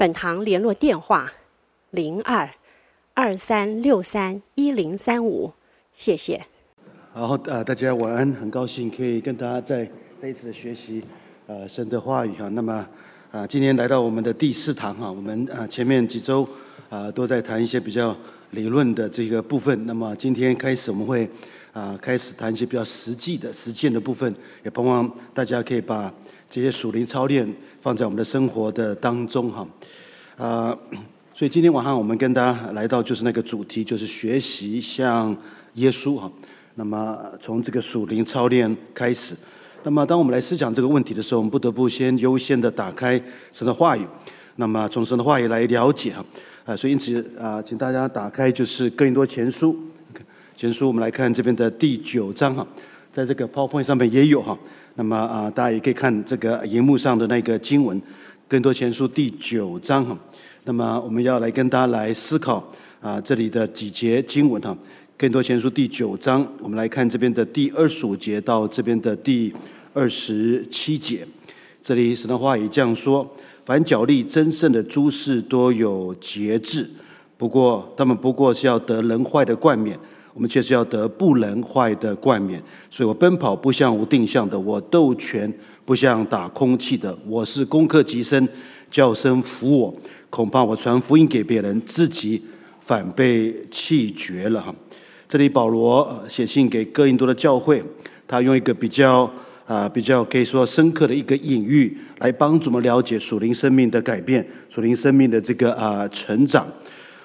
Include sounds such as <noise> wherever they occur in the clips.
本堂联络电话：零二二三六三一零三五，谢谢。好，呃，大家晚安，很高兴可以跟大家在这一次的学习，呃，神的话语哈。那么，啊、今天来到我们的第四堂哈，我们啊、前面几周啊、都在谈一些比较理论的这个部分。那么今天开始我们会啊、开始谈一些比较实际的实践的部分，也盼望大家可以把这些属灵操练放在我们的生活的当中哈。啊、<coughs> 所以今天晚上我们跟大家来到就是那个主题，就是学习像耶稣哈。那么从这个属灵操练开始，那么当我们来思想这个问题的时候，我们不得不先优先的打开神的话语，那么从神的话语来了解哈。啊，所以因此啊，请大家打开就是哥林多前书，前书我们来看这边的第九章哈，在这个 PowerPoint 上面也有哈。那么啊，大家也可以看这个荧幕上的那个经文，更多前书第九章哈。那么我们要来跟大家来思考啊，这里的几节经文哈。更多前书第九章，我们来看这边的第二十五节到这边的第二十七节。这里神的话也这样说：凡角力争胜的诸事都有节制，不过他们不过是要得人坏的冠冕。我们却是要得不能坏的冠冕，所以我奔跑不像无定向的，我斗拳不像打空气的。我是攻克己身，叫声服我，恐怕我传福音给别人，自己反被弃绝了哈。这里保罗写信给哥林多的教会，他用一个比较啊比较可以说深刻的一个隐喻，来帮助我们了解属灵生命的改变，属灵生命的这个啊成长。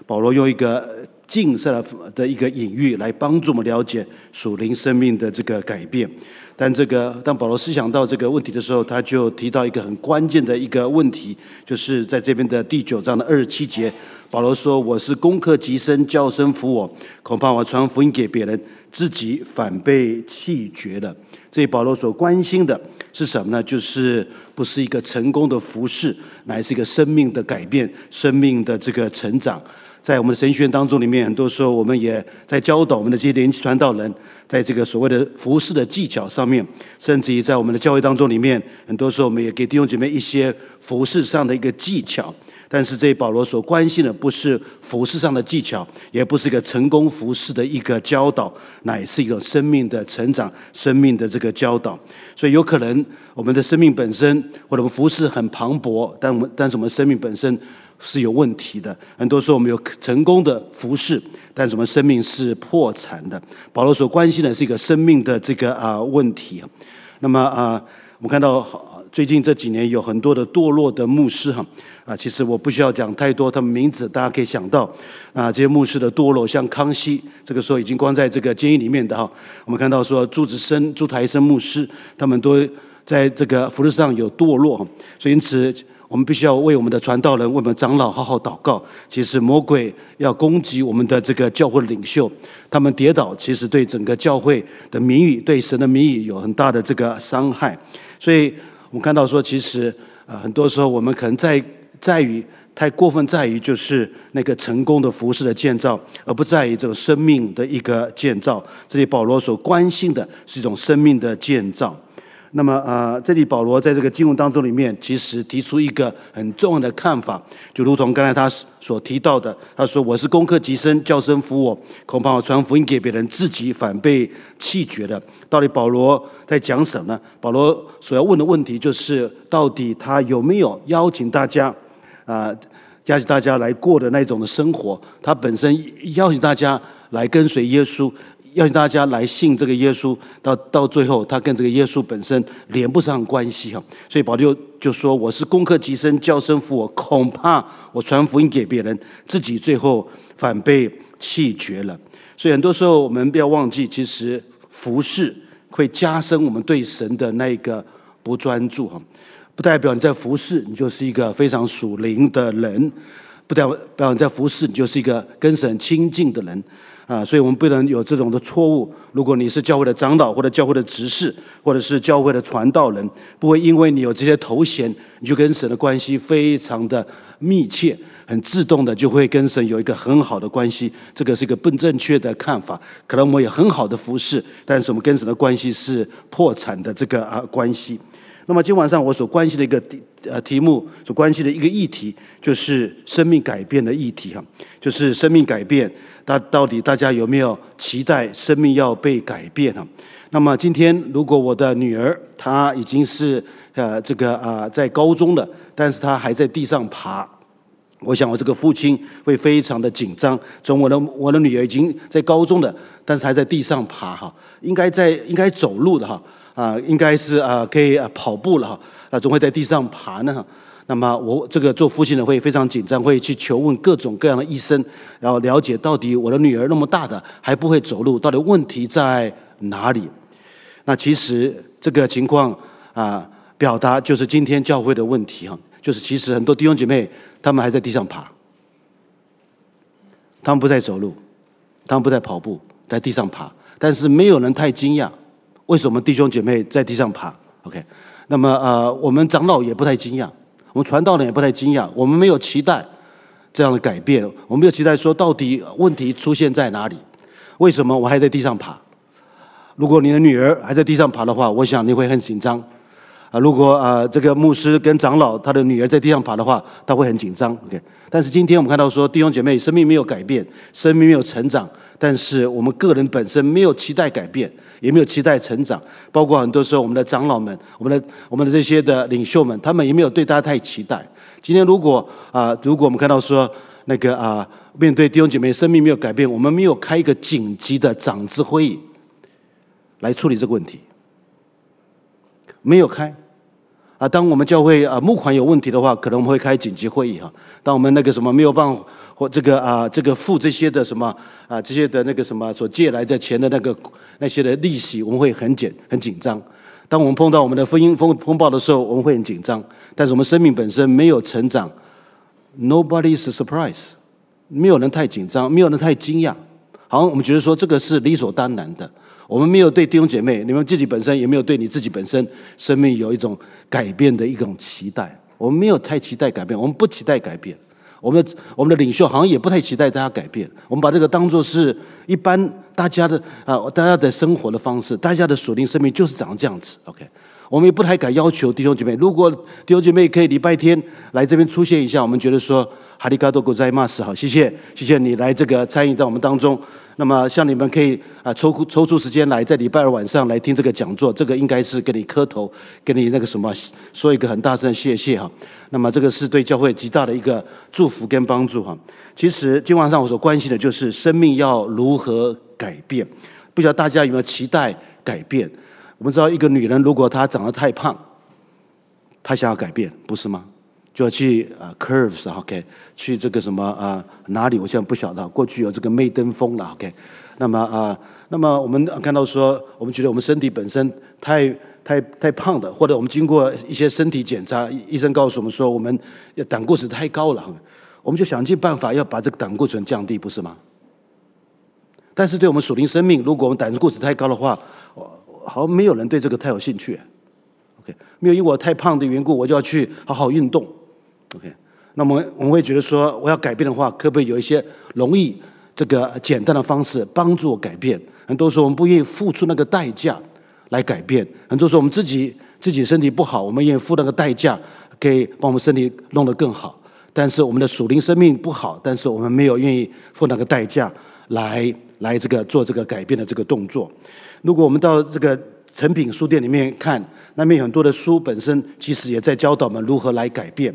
保罗用一个近色的的一个隐喻来帮助我们了解属灵生命的这个改变，但这个当保罗思想到这个问题的时候，他就提到一个很关键的一个问题，就是在这边的第九章的二十七节，保罗说：“我是攻克己身，叫身服我，恐怕我传福音给别人，自己反被弃绝了。”这里保罗所关心的是什么呢？就是不是一个成功的服事，乃是一个生命的改变，生命的这个成长。在我们的神学院当中，里面很多时候我们也在教导我们的这些年轻传道人，在这个所谓的服饰的技巧上面，甚至于在我们的教会当中里面，很多时候我们也给弟兄姐妹一些服饰上的一个技巧。但是这保罗所关心的不是服饰上的技巧，也不是一个成功服饰的一个教导，乃是一种生命的成长、生命的这个教导。所以有可能我们的生命本身，或者我们服饰很磅礴，但我们但是我们生命本身。是有问题的。很多时候我们有成功的服事，但是我们生命是破产的。保罗所关心的是一个生命的这个啊问题。那么啊，我们看到最近这几年有很多的堕落的牧师哈啊，其实我不需要讲太多他们名字，大家可以想到啊，这些牧师的堕落，像康熙这个时候已经关在这个监狱里面的哈。我们看到说朱子生、朱台生牧师，他们都在这个服饰上有堕落，所以因此。我们必须要为我们的传道人、为我们长老好好祷告。其实魔鬼要攻击我们的这个教会领袖，他们跌倒，其实对整个教会的名誉、对神的名誉有很大的这个伤害。所以我们看到说，其实呃很多时候我们可能在在于太过分，在于就是那个成功的服饰的建造，而不在于这个生命的一个建造。这里保罗所关心的是一种生命的建造。那么啊，这里保罗在这个经文当中里面，其实提出一个很重要的看法，就如同刚才他所提到的，他说：“我是攻克己身，叫身服我，恐怕我传福音给别人，自己反被弃绝的。”到底保罗在讲什么？保罗所要问的问题就是：到底他有没有邀请大家啊，邀请大家来过的那种的生活？他本身邀请大家来跟随耶稣。邀请大家来信这个耶稣，到到最后，他跟这个耶稣本身连不上关系哈。所以保罗就说：“我是攻克己身，叫身服我，恐怕我传福音给别人，自己最后反被弃绝了。”所以很多时候我们不要忘记，其实服事会加深我们对神的那个不专注哈。不代表你在服事，你就是一个非常属灵的人。不代表你在服侍，你就是一个跟神亲近的人啊。所以我们不能有这种的错误。如果你是教会的长老，或者教会的执事，或者是教会的传道人，不会因为你有这些头衔，你就跟神的关系非常的密切。很自动的就会跟神有一个很好的关系，这个是一个不正确的看法。可能我们有很好的服侍，但是我们跟神的关系是破产的这个啊关系。那么今晚上我所关心的一个呃题目，所关系的一个议题，就是生命改变的议题哈，就是生命改变，那到底大家有没有期待生命要被改变哈？那么今天如果我的女儿她已经是呃这个啊在高中了，但是她还在地上爬。我想，我这个父亲会非常的紧张。从我的我的女儿已经在高中的，但是还在地上爬哈，应该在应该走路的哈啊，应该是啊可以啊跑步了哈，啊总会在地上爬呢。那么我这个做父亲的会非常紧张，会去求问各种各样的医生，然后了解到底我的女儿那么大的还不会走路，到底问题在哪里？那其实这个情况啊，表达就是今天教会的问题哈，就是其实很多弟兄姐妹。他们还在地上爬，他们不在走路，他们不在跑步，在地上爬。但是没有人太惊讶，为什么弟兄姐妹在地上爬？OK，那么呃，我们长老也不太惊讶，我们传道人也不太惊讶。我们没有期待这样的改变，我们没有期待说到底问题出现在哪里？为什么我还在地上爬？如果你的女儿还在地上爬的话，我想你会很紧张。啊，如果啊，这个牧师跟长老他的女儿在地上爬的话，他会很紧张。OK，但是今天我们看到说，弟兄姐妹生命没有改变，生命没有成长，但是我们个人本身没有期待改变，也没有期待成长。包括很多时候我们的长老们，我们的我们的这些的领袖们，他们也没有对他太期待。今天如果啊，如果我们看到说那个啊，面对弟兄姐妹生命没有改变，我们没有开一个紧急的长治会议来处理这个问题，没有开。啊，当我们教会啊募款有问题的话，可能我们会开紧急会议哈。当我们那个什么没有办法或这个啊这个付这些的什么啊这些的那个什么所借来的钱的那个那些的利息，我们会很紧很紧张。当我们碰到我们的婚姻风风暴的时候，我们会很紧张。但是我们生命本身没有成长，Nobody is surprise，没有人太紧张，没有人太惊讶。好我们觉得说这个是理所当然的。我们没有对弟兄姐妹，你们自己本身也没有对你自己本身生命有一种改变的一种期待。我们没有太期待改变，我们不期待改变。我们的我们的领袖好像也不太期待大家改变。我们把这个当做是一般大家的啊，大家的生活的方式，大家的锁定生命就是长这样子。OK，我们也不太敢要求弟兄姐妹，如果弟兄姐妹可以礼拜天来这边出现一下，我们觉得说哈利卡多古在马斯好，谢谢谢谢你来这个参与在我们当中。那么，像你们可以啊抽抽出时间来，在礼拜二晚上来听这个讲座，这个应该是给你磕头，给你那个什么，说一个很大声谢谢哈。那么，这个是对教会极大的一个祝福跟帮助哈。其实今晚上我所关心的就是生命要如何改变，不知道大家有没有期待改变？我们知道，一个女人如果她长得太胖，她想要改变，不是吗？就要去啊，curves，OK，去这个什么啊哪里？我现在不晓得。过去有这个媚登峰了，OK。那么啊，那么我们看到说，我们觉得我们身体本身太太太胖的，或者我们经过一些身体检查，医生告诉我们说，我们胆固醇太高了，我们就想尽办法要把这个胆固醇降低，不是吗？但是对我们属灵生命，如果我们胆固醇太高的话，好像没有人对这个太有兴趣，OK。没有因为我太胖的缘故，我就要去好好运动。OK，那么我们会觉得说，我要改变的话，可不可以有一些容易、这个简单的方式帮助我改变？很多时候我们不愿意付出那个代价来改变。很多时候我们自己自己身体不好，我们愿意付那个代价，可以把我们身体弄得更好。但是我们的属灵生命不好，但是我们没有愿意付那个代价来来这个做这个改变的这个动作。如果我们到这个成品书店里面看，那边有很多的书本身其实也在教导我们如何来改变。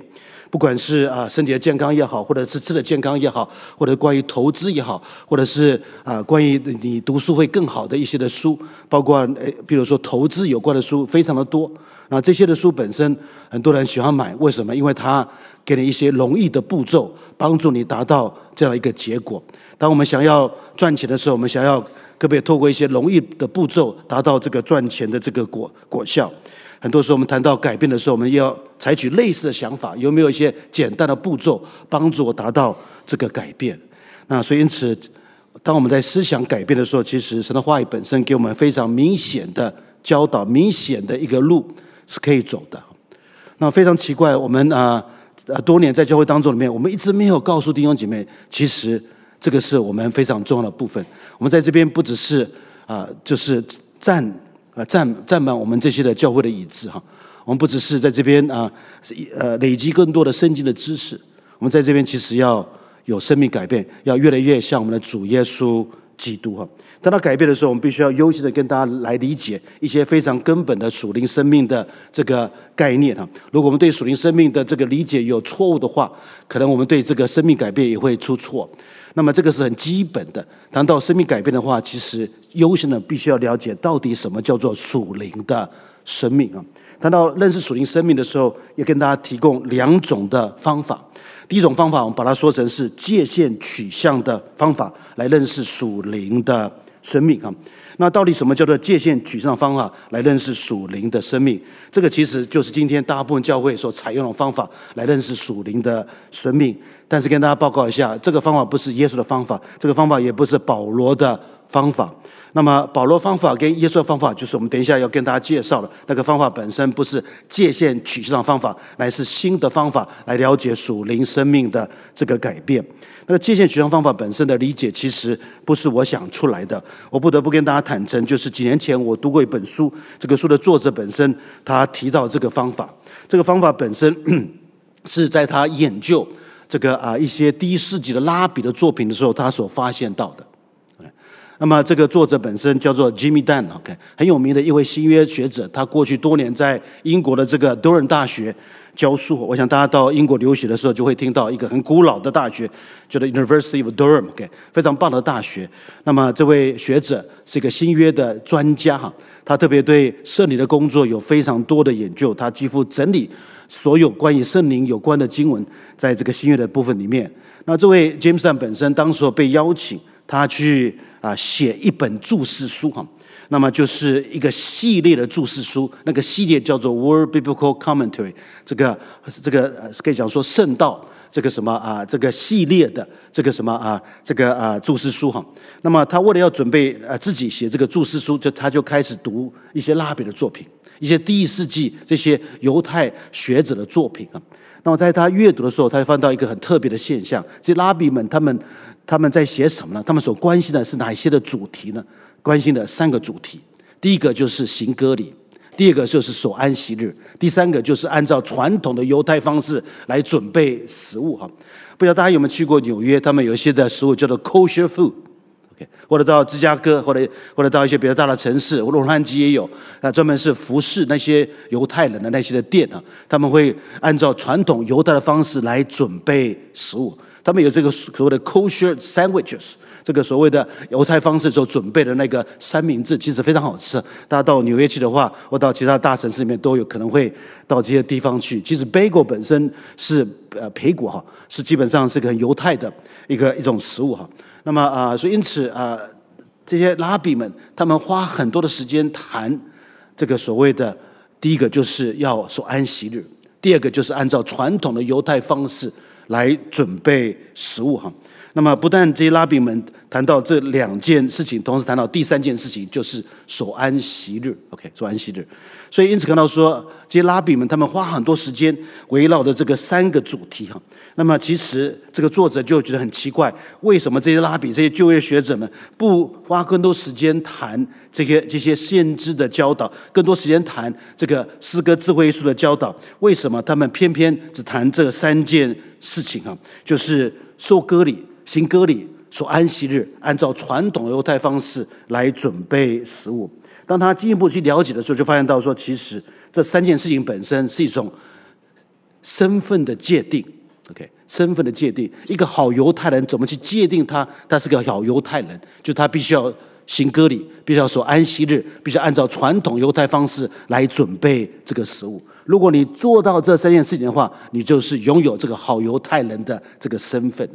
不管是啊身体的健康也好，或者是吃的健康也好，或者关于投资也好，或者是啊关于你读书会更好的一些的书，包括诶，比如说投资有关的书非常的多。那这些的书本身很多人喜欢买，为什么？因为它给你一些容易的步骤，帮助你达到这样一个结果。当我们想要赚钱的时候，我们想要可不可以透过一些容易的步骤达到这个赚钱的这个果果效？很多时候我们谈到改变的时候，我们要采取类似的想法，有没有一些简单的步骤帮助我达到这个改变？那所以因此，当我们在思想改变的时候，其实神的话语本身给我们非常明显的教导，明显的一个路是可以走的。那非常奇怪，我们啊呃多年在教会当中里面，我们一直没有告诉弟兄姐妹，其实这个是我们非常重要的部分。我们在这边不只是啊，就是站啊站站满我们这些的教会的椅子哈，我们不只是在这边啊呃累积更多的圣经的知识，我们在这边其实要有生命改变，要越来越像我们的主耶稣基督哈。当他改变的时候，我们必须要优先的跟大家来理解一些非常根本的属灵生命的这个概念哈。如果我们对属灵生命的这个理解有错误的话，可能我们对这个生命改变也会出错。那么这个是很基本的。谈到生命改变的话，其实优先的必须要了解到底什么叫做属灵的生命啊。谈到认识属灵生命的时候，也跟大家提供两种的方法。第一种方法，我们把它说成是界限取向的方法，来认识属灵的。生命啊，那到底什么叫做界限取向的方法来认识属灵的生命？这个其实就是今天大部分教会所采用的方法来认识属灵的生命。但是跟大家报告一下，这个方法不是耶稣的方法，这个方法也不是保罗的方法。那么保罗方法跟耶稣的方法，就是我们等一下要跟大家介绍的那个方法本身不是界限取向方法，乃是新的方法来了解属灵生命的这个改变。那个界限取向方法本身的理解，其实不是我想出来的。我不得不跟大家坦诚，就是几年前我读过一本书，这个书的作者本身他提到这个方法。这个方法本身 <clears throat> 是在他研究这个啊一些第一世纪的拉比的作品的时候，他所发现到的。那么这个作者本身叫做 Jimmy Dunn，OK，很有名的一位新约学者，他过去多年在英国的这个多伦大学。教书，我想大家到英国留学的时候，就会听到一个很古老的大学，叫做 University of Durham，OK，非常棒的大学。那么这位学者是一个新约的专家哈，他特别对圣灵的工作有非常多的研究，他几乎整理所有关于圣灵有关的经文，在这个新约的部分里面。那这位 James Dunn 本身当时被邀请，他去啊写一本注释书哈。那么就是一个系列的注释书，那个系列叫做《Word Biblical Commentary》，这个这个可以讲说圣道这个什么啊，这个系列的这个什么啊，这个啊注释书哈。那么他为了要准备呃自己写这个注释书，就他就开始读一些拉比的作品，一些第一世纪这些犹太学者的作品啊。那么在他阅读的时候，他就翻到一个很特别的现象：这拉比们他们他们在写什么呢？他们所关心的是哪一些的主题呢？关心的三个主题，第一个就是行割礼，第二个就是守安息日，第三个就是按照传统的犹太方式来准备食物哈。不知道大家有没有去过纽约？他们有一些的食物叫做 kosher food 或者到芝加哥，或者或者到一些比较大的城市，洛杉矶也有，那专门是服侍那些犹太人的那些的店啊，他们会按照传统犹太的方式来准备食物，他们有这个所谓的 kosher sandwiches。这个所谓的犹太方式所准备的那个三明治，其实非常好吃。大家到纽约去的话，或到其他大城市里面，都有可能会到这些地方去。其实贝果本身是呃培果哈，是基本上是个犹太的一个一种食物哈。那么啊、所以因此啊、这些拉比们他们花很多的时间谈这个所谓的第一个就是要守安息日，第二个就是按照传统的犹太方式来准备食物哈。那么，不但这些拉比们谈到这两件事情，同时谈到第三件事情，就是守安息日。OK，守安息日。所以，因此看到说，这些拉比们他们花很多时间围绕着这个三个主题哈。那么，其实这个作者就觉得很奇怪，为什么这些拉比、这些旧约学者们不花更多时间谈这些这些先知的教导，更多时间谈这个诗歌智慧艺术的教导？为什么他们偏偏只谈这三件事情啊？就是受割礼。行割礼，守安息日，按照传统犹太方式来准备食物。当他进一步去了解的时候，就发现到说，其实这三件事情本身是一种身份的界定。OK，身份的界定，一个好犹太人怎么去界定他？他是个好犹太人，就他必须要行割礼，必须要守安息日，必须按照传统犹太方式来准备这个食物。如果你做到这三件事情的话，你就是拥有这个好犹太人的这个身份。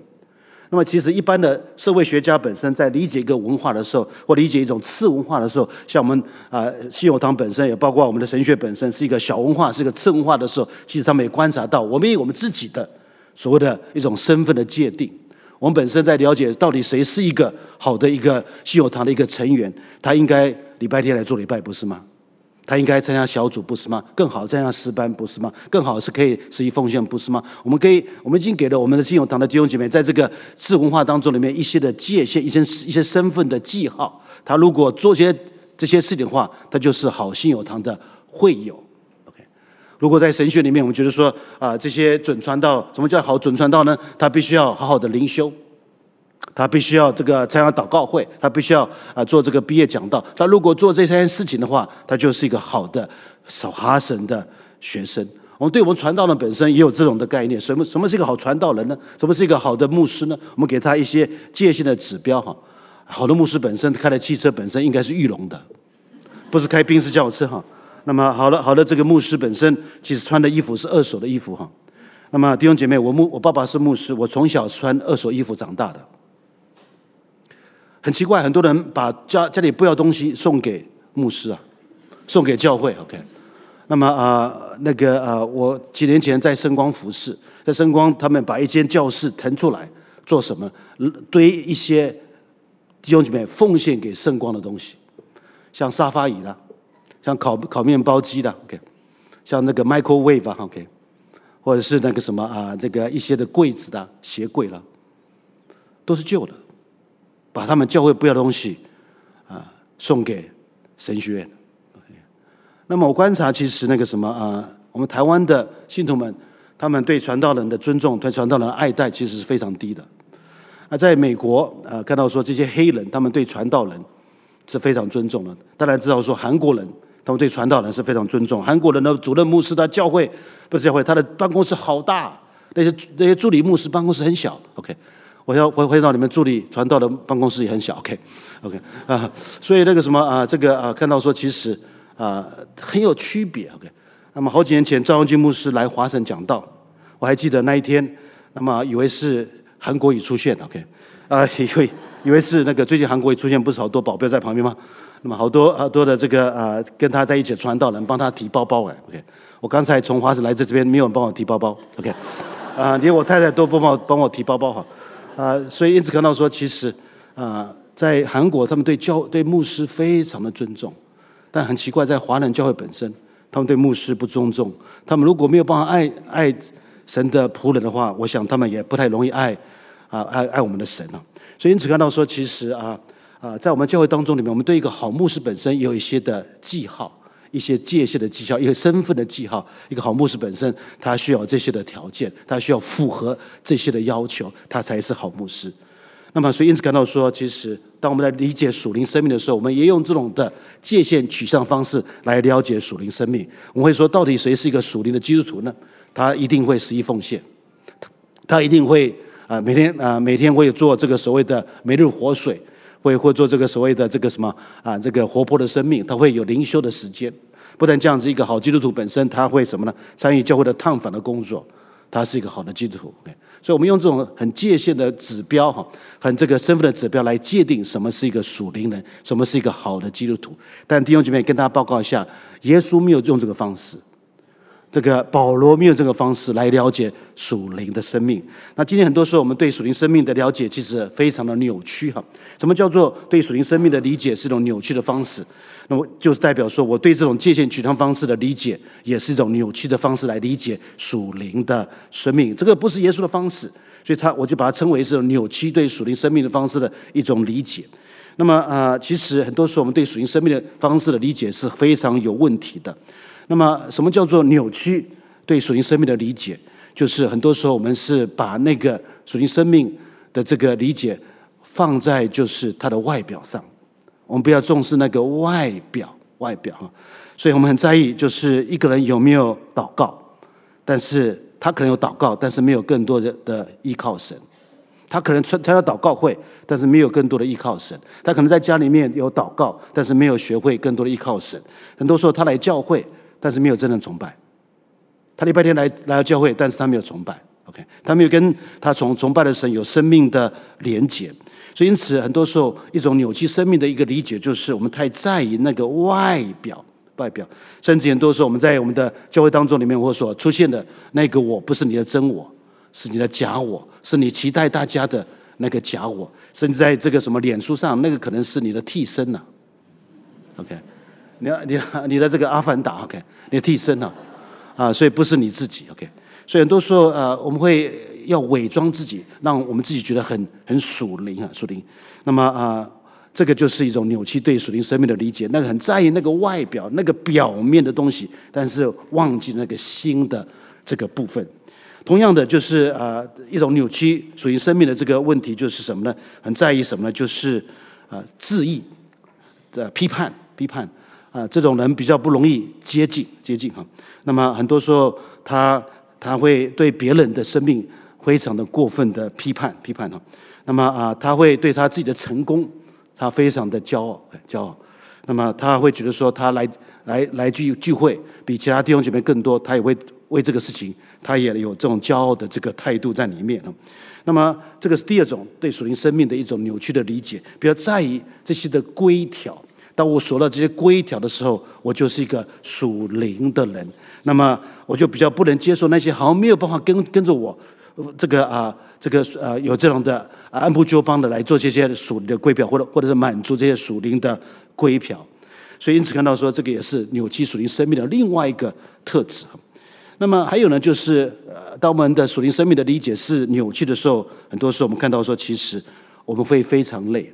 那么，其实一般的社会学家本身在理解一个文化的时候，或理解一种次文化的时候，像我们啊信友堂本身，也包括我们的神学本身，是一个小文化，是一个次文化的时候，其实他们也观察到，我们有我们自己的所谓的一种身份的界定。我们本身在了解到底谁是一个好的一个信友堂的一个成员，他应该礼拜天来做礼拜，不是吗？他应该参加小组，不是吗？更好参加诗班，不是吗？更好是可以实际奉献，不是吗？我们可以，我们已经给了我们的信友堂的弟兄姐妹，在这个次文化当中里面一些的界限，一些一些身份的记号。他如果做些这些事情的话，他就是好信友堂的会友。OK，如果在神学里面，我们觉得说啊、这些准传道，什么叫好准传道呢？他必须要好好的灵修。他必须要这个参加祷告会，他必须要啊做这个毕业讲道。他如果做这三件事情的话，他就是一个好的守哈神的学生。我们对我们传道人本身也有这种的概念：什么什么是一个好传道人呢？什么是一个好的牧师呢？我们给他一些界限的指标哈。好的牧师本身开的汽车本身应该是玉龙的，不是开宾士轿车哈。那么好的好的这个牧师本身其实穿的衣服是二手的衣服哈。那么弟兄姐妹，我牧我爸爸是牧师，我从小穿二手衣服长大的。很奇怪，很多人把家家里不要东西送给牧师啊，送给教会。OK，那么啊、呃，那个啊、呃，我几年前在圣光服饰，在圣光他们把一间教室腾出来做什么？堆一些弟兄姐妹奉献给圣光的东西，像沙发椅啦，像烤烤面包机啦，OK，像那个 microwave 啊，OK，或者是那个什么啊，这个一些的柜子的鞋柜啦，都是旧的。把他们教会不要的东西啊送给神学院。那么我观察，其实那个什么啊，我们台湾的信徒们，他们对传道人的尊重、对传道人爱戴，其实是非常低的。那在美国啊，看到说这些黑人，他们对传道人是非常尊重的。当然知道说韩国人，他们对传道人是非常尊重。韩国人的主任牧师，他教会不是教会，他的办公室好大，那些那些助理牧师办公室很小。OK。我要回回到你们助理传道的办公室也很小，OK，OK 啊，所以那个什么啊，这个啊，看到说其实啊很有区别，OK。那么好几年前赵阳金牧师来华神讲道，我还记得那一天，那么以为是韩国瑜出现，OK，啊，<laughs> 以为以为是那个最近韩国瑜出现，不是好多保镖在旁边吗？那么好多好多的这个啊跟他在一起传道人帮他提包包哎，OK。我刚才从华神来这这边，没有人帮我提包包，OK，啊，连我太太都不帮我帮我提包包哈。啊、所以因此看到说，其实啊、在韩国他们对教对牧师非常的尊重，但很奇怪，在华人教会本身，他们对牧师不尊重。他们如果没有办法爱爱神的仆人的话，我想他们也不太容易爱啊爱爱我们的神啊。所以因此看到说，其实啊啊，在我们教会当中里面，我们对一个好牧师本身有一些的记号。一些界限的记号，一个身份的记号，一个好牧师本身，他需要这些的条件，他需要符合这些的要求，他才是好牧师。那么，所以因此感到说，其实当我们在理解属灵生命的时候，我们也用这种的界限取向方式来了解属灵生命。我们会说，到底谁是一个属灵的基督徒呢？他一定会十一奉献，他一定会啊每天啊每天会做这个所谓的每日活水。会会做这个所谓的这个什么啊，这个活泼的生命，他会有灵修的时间。不但这样子，一个好基督徒本身，他会什么呢？参与教会的探访的工作，他是一个好的基督徒。所以，我们用这种很界限的指标哈，很这个身份的指标来界定什么是一个属灵人，什么是一个好的基督徒。但弟兄姐妹，跟大家报告一下，耶稣没有用这个方式。这个保罗没有这个方式来了解属灵的生命。那今天很多时候我们对属灵生命的了解其实非常的扭曲哈。什么叫做对属灵生命的理解是一种扭曲的方式？那么就是代表说我对这种界限取向方式的理解也是一种扭曲的方式来理解属灵的生命。这个不是耶稣的方式，所以他我就把它称为是扭曲对属灵生命的方式的一种理解。那么、呃，其实很多时候我们对属灵生命的方式的理解是非常有问题的。那么，什么叫做扭曲对属灵生命的理解？就是很多时候我们是把那个属灵生命的这个理解放在就是它的外表上，我们不要重视那个外表，外表哈。所以我们很在意，就是一个人有没有祷告，但是他可能有祷告，但是没有更多的的依靠神。他可能参参加祷告会，但是没有更多的依靠神。他可能在家里面有祷告，但是没有学会更多的依靠神。很多时候他来教会。但是没有真正崇拜，他礼拜天来来到教会，但是他没有崇拜 OK，他没有跟他崇崇拜的神有生命的连结，所以因此很多时候一种扭曲生命的一个理解，就是我们太在意那个外表，外表，甚至很多时候我们在我们的教会当中里面，我所出现的那个我不是你的真我，是你的假我，是你期待大家的那个假我，甚至在这个什么脸书上，那个可能是你的替身呐、OK，你你你的这个阿凡达，OK，你的替身呐、啊，所以不是你自己，OK。所以很多时候，呃，我们会要伪装自己，让我们自己觉得很很属灵啊，属灵。那么啊、这个就是一种扭曲对属灵生命的理解。那个很在意那个外表、那个表面的东西，但是忘记那个心的这个部分。同样的，就是、呃，一种扭曲属灵生命的这个问题，就是什么呢？很在意什么呢？就是、呃，自义的批判、批判啊、这种人比较不容易接近、接近哈。那么很多时候他。他会对别人的生命非常的过分的批判批判哈，那么啊，他会对他自己的成功，他非常的骄傲骄傲，那么他会觉得说他来来来聚聚会比其他弟兄姐妹更多，他也会为这个事情，他也有这种骄傲的这个态度在里面啊。那么这个是第二种对属灵生命的一种扭曲的理解，比较在意这些的规条。当我说了这些规条的时候，我就是一个属灵的人。那么我就比较不能接受那些好像没有办法跟跟着我，这个啊，这个呃，有这种的按部就班的来做这些属灵的规票，或者或者是满足这些属灵的规条。所以因此看到说，这个也是扭曲属灵生命的另外一个特质。那么还有呢，就是呃，当我们的属灵生命的理解是扭曲的时候，很多时候我们看到说，其实我们会非常累，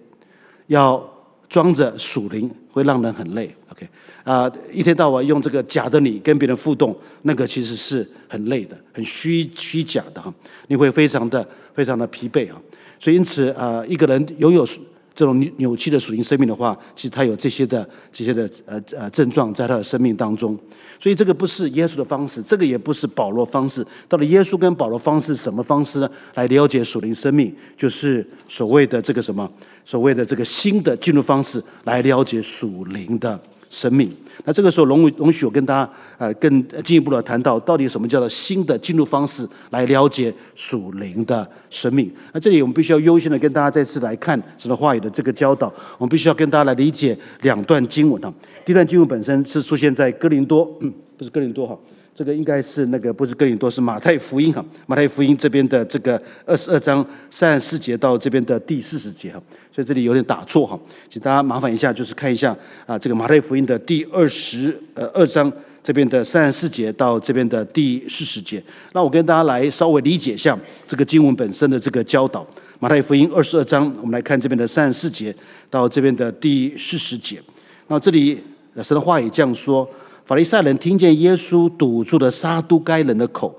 要装着属灵会让人很累。OK。啊、一天到晚用这个假的你跟别人互动，那个其实是很累的，很虚虚假的哈，你会非常的非常的疲惫啊。所以因此啊、一个人拥有这种扭曲的属灵生命的话，其实他有这些的这些的呃呃症状在他的生命当中。所以这个不是耶稣的方式，这个也不是保罗方式。到底耶稣跟保罗方式什么方式呢？来了解属灵生命，就是所谓的这个什么，所谓的这个新的进入方式，来了解属灵的。生命，那这个时候容容许我跟大家呃更进一步的谈到，到底什么叫做新的进入方式来了解属灵的生命？那这里我们必须要优先的跟大家再次来看神的话语的这个教导，我们必须要跟大家来理解两段经文啊。第一段经文本身是出现在哥林多，嗯，不是哥林多哈。这个应该是那个不是哥林多，是马太福音哈。马太福音这边的这个二十二章三十四节到这边的第四十节哈，所以这里有点打错哈，请大家麻烦一下，就是看一下啊，这个马太福音的第二十呃二章这边的三十四节到这边的第四十节。那我跟大家来稍微理解一下这个经文本身的这个教导。马太福音二十二章，我们来看这边的三十四节到这边的第四十节。那这里神的话也这样说。法利赛人听见耶稣堵住了撒都该人的口，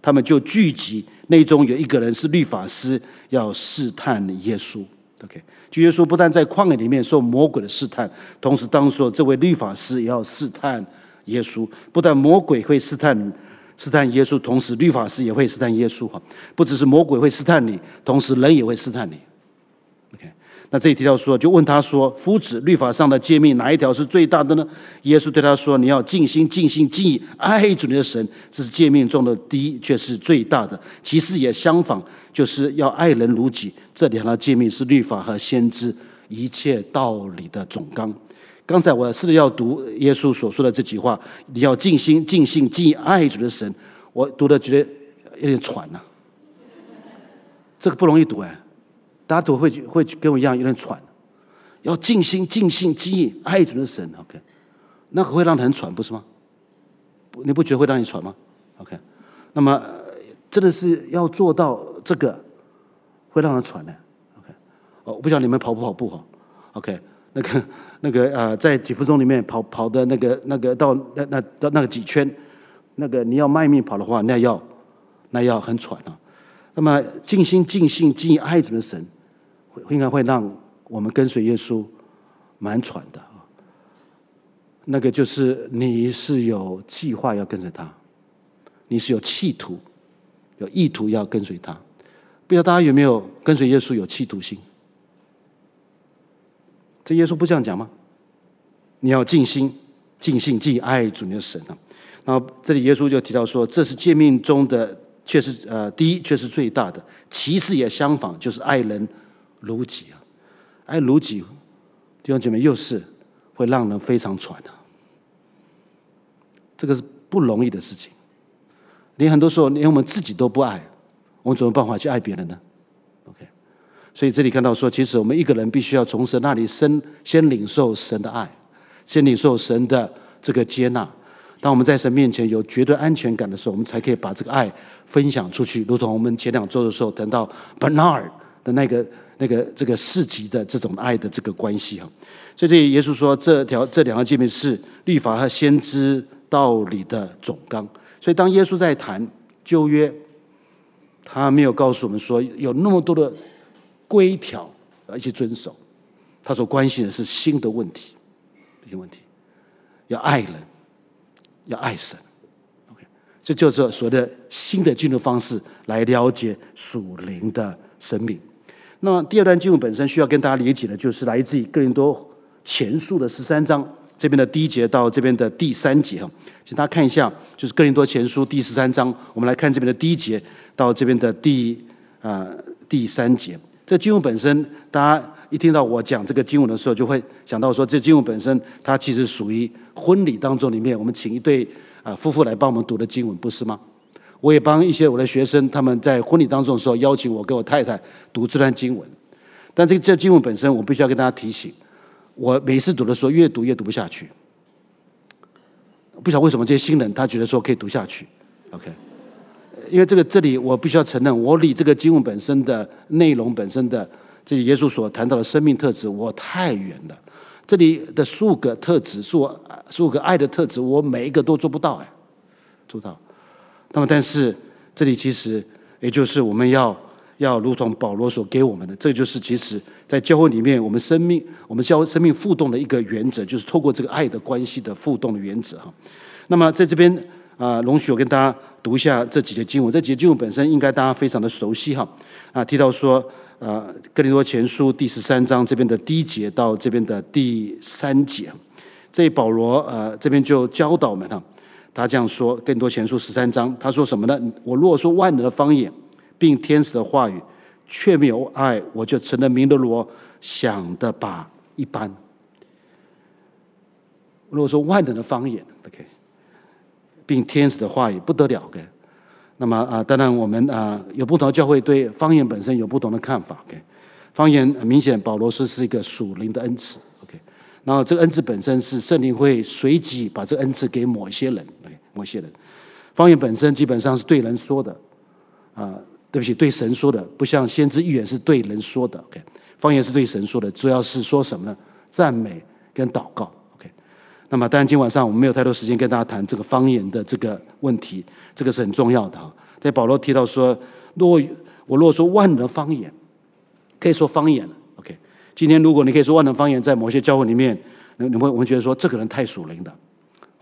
他们就聚集，内中有一个人是律法师，要试探耶稣。OK，就耶稣不但在旷野里面受魔鬼的试探，同时当时这位律法师也要试探耶稣。不但魔鬼会试探试探耶稣，同时律法师也会试探耶稣。哈，不只是魔鬼会试探你，同时人也会试探你。那这里提到说，就问他说：“夫子，律法上的诫命哪一条是最大的呢？”耶稣对他说：“你要尽心、尽性、尽意爱主你的神，这是诫命中的第一，却是最大的。其次也相仿，就是要爱人如己。这两条诫命是律法和先知一切道理的总纲。”刚才我试着要读耶稣所说的这句话：“你要尽心、尽性、尽意爱主的神。”我读的觉得有点喘呐、这个不容易读哎。大家都会会跟我一样有点喘，要尽心尽性尽意爱主的神，OK，那个会让人很喘，不是吗？你不觉得会让你喘吗？OK，那么真的是要做到这个，会让人喘的，OK，哦，我不晓得你们跑不跑步哈，OK，那个那个呃，在几分钟里面跑跑的那个那个到那那到那个几圈，那个你要卖命跑的话，那要那要很喘啊。那么尽心尽性尽意爱主的神。应该会让我们跟随耶稣蛮喘的啊。那个就是你是有计划要跟随他，你是有企图、有意图要跟随他。不知道大家有没有跟随耶稣有企图心？这耶稣不这样讲吗？你要尽心、尽性、尽爱主你的神啊。然后这里耶稣就提到说，这是诫命中的却是呃第一却是最大的，其次也相仿，就是爱人如己啊，爱如己，弟兄姐妹又是会让人非常喘的，这个是不容易的事情。连很多时候连我们自己都不爱，我们怎么办法去爱别人呢？OK，所以这里看到说，其实我们一个人必须要从神那里先先领受神的爱，先领受神的这个接纳。当我们在神面前有绝对安全感的时候，我们才可以把这个爱分享出去。如同我们前两周的时候谈到 Bernard 的那个那个这个市集的这种爱的这个关系哈。所以这耶稣说，这条这两个诫命是律法和先知道理的总纲。所以当耶稣在谈旧约，他没有告诉我们说有那么多的规条要去遵守，他所关心的是新的问题，这些问题要爱人。要爱神，OK，这就是所谓的新的进入方式来了解属灵的生命。那么第二段经文本身需要跟大家理解的，就是来自于哥林多前书的十三章这边的第一节到这边的第三节哈，请大家看一下，就是哥林多前书第十三章，我们来看这边的第一节到这边的第啊、第三节。这经文本身，大家一听到我讲这个经文的时候，就会想到说，这经文本身它其实属于。婚礼当中，里面我们请一对啊夫妇来帮我们读的经文，不是吗？我也帮一些我的学生，他们在婚礼当中的时候邀请我跟我太太读这段经文。但这个这经文本身，我必须要跟大家提醒，我每次读的时候越读越读不下去。不晓得为什么这些新人他觉得说可以读下去，OK？因为这个这里我必须要承认，我离这个经文本身的内容本身的这耶稣所谈到的生命特质，我太远了。这里的数个特质，数数个爱的特质，我每一个都做不到哎，做不到。那么，但是这里其实也就是我们要要如同保罗所给我们的，这就是其实在教会里面，我们生命我们教会生命互动的一个原则，就是透过这个爱的关系的互动的原则哈。那么在这边啊，容许我跟大家读一下这几节经文，这几节经文本身应该大家非常的熟悉哈啊，提到说。呃，哥林多前书第十三章这边的第一节到这边的第三节，这保罗呃这边就教导我们哈，他这样说：更多前书十三章，他说什么呢？我如果说万能的方言，并天使的话语，却没有爱，我就成了明的罗想的吧一般。如果说万能的方言，OK，并天使的话语不得了，OK。那么啊，当然我们啊有不同教会对方言本身有不同的看法。OK，方言很明显，保罗说是一个属灵的恩赐。OK，然后这个恩赐本身是圣灵会随即把这恩赐给某一些人。某些人，方言本身基本上是对人说的。啊，对不起，对神说的，不像先知预言是对人说的。OK，方言是对神说的，主要是说什么呢？赞美跟祷告。OK，那么，当然，今晚上我们没有太多时间跟大家谈这个方言的这个问题，这个是很重要的哈。在保罗提到说，若我若说万能方言，可以说方言了。OK，今天如果你可以说万能方言，在某些教会里面，你你会我们觉得说这个人太属灵的，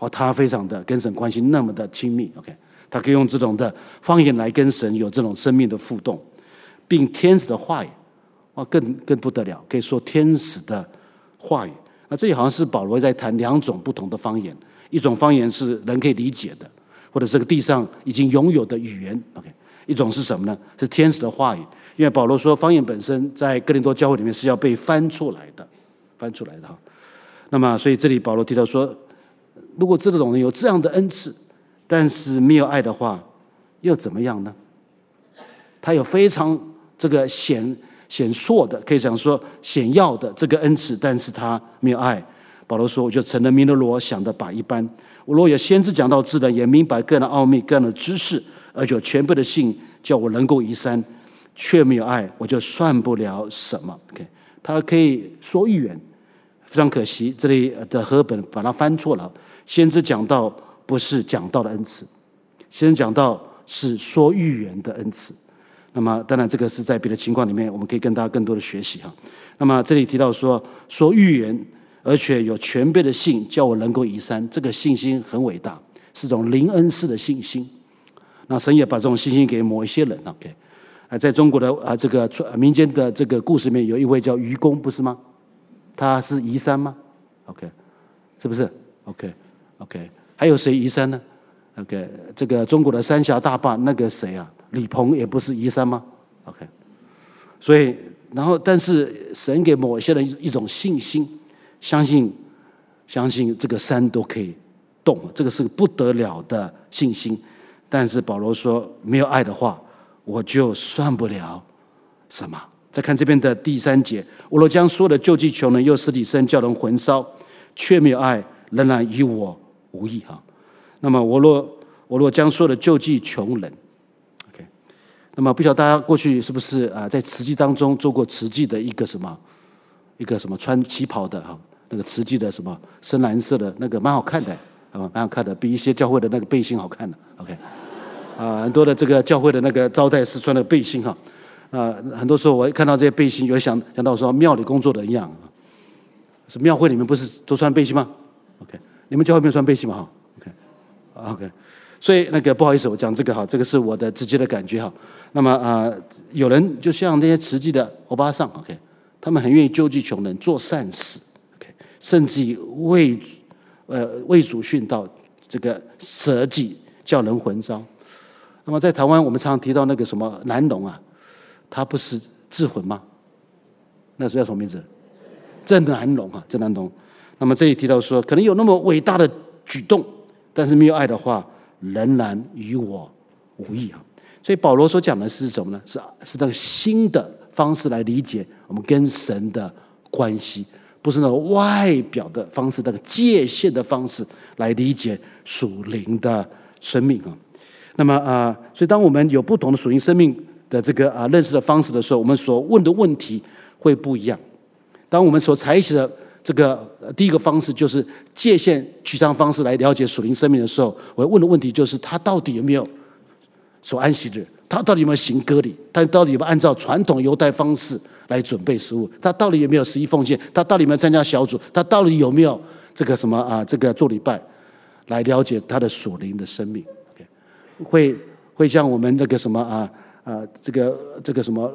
哦，他非常的跟神关系那么的亲密。OK，他可以用这种的方言来跟神有这种生命的互动，并天使的话语，哇，更更不得了，可以说天使的话语。那这里好像是保罗在谈两种不同的方言，一种方言是人可以理解的，或者这个地上已经拥有的语言。OK，一种是什么呢？是天使的话语。因为保罗说，方言本身在哥林多教会里面是要被翻出来的，翻出来的哈。那么，所以这里保罗提到说，如果这种人有这样的恩赐，但是没有爱的话，又怎么样呢？他有非常这个显。显硕的，可以讲说显耀的这个恩赐，但是他没有爱。保罗说：“我就成了鸣的罗想的把一般。我若有先知讲道之能，也明白各样的奥秘、各样的知识，而且全部的信，叫我能够移山，却没有爱，我就算不了什么。”OK，他可以说预言，非常可惜，这里的和本把它翻错了。先知讲道不是讲道的恩赐，先讲道是说预言的恩赐。那么，当然，这个是在别的情况里面，我们可以跟大家更多的学习哈。那么，这里提到说说预言，而且有全备的信，叫我能够移山，这个信心很伟大，是种灵恩式的信心。那神也把这种信心给某一些人，OK？啊，在中国的啊这个民间的这个故事里面，有一位叫愚公，不是吗？他是移山吗？OK？是不是？OK？OK？还有谁移山呢？OK？这个中国的三峡大坝那个谁啊？李鹏也不是移山吗？OK，所以然后但是神给某些人一种信心，相信相信这个山都可以动，这个是不得了的信心。但是保罗说，没有爱的话，我就算不了什么。再看这边的第三节，我若将所有的救济穷人，又使你身叫人焚烧，却没有爱，仍然与我无益哈。那么我若我若将所有的救济穷人，OK，那么不晓得大家过去是不是啊，在慈济当中做过慈济的一个什么一个什么穿旗袍的哈，那个慈济的什么深蓝色的那个蛮好看的啊，蛮好看的，比一些教会的那个背心好看的，OK，啊，很多的这个教会的那个招待是穿的背心哈。啊很多时候我一看到这些背心，就会想想到说庙里工作的一样，是庙会里面不是都穿背心吗？OK，你们教会没有穿背心吗？哈，OK，OK，所以那个不好意思，我讲这个哈，这个是我的直接的感觉哈。那么啊，有人就像那些慈济的欧巴桑，OK，他们很愿意救济穷人，做善事，OK，甚至于为呃为主殉道，这个舍己叫人魂招。那么在台湾，我们常常提到那个什么南龙啊。他不是智魂吗？那是叫什么名字？郑南龙啊，郑南龙。那么这里提到说，可能有那么伟大的举动，但是没有爱的话，仍然与我无异啊。所以保罗所讲的是什么呢？是是那个新的方式来理解我们跟神的关系，不是那种外表的方式，那个界限的方式来理解属灵的生命啊。那么啊，所以当我们有不同的属灵生命。的这个啊认识的方式的时候，我们所问的问题会不一样。当我们所采取的这个第一个方式，就是界限取向方式来了解属灵生命的时候，我问的问题就是：他到底有没有所安息日？他到底有没有行割礼？他到底有没有按照传统犹太方式来准备食物？他到底有没有十一奉献？他到底有没有参加小组？他到底有没有这个什么啊？这个做礼拜来了解他的属灵的生命会会像我们这个什么啊？啊，这个这个什么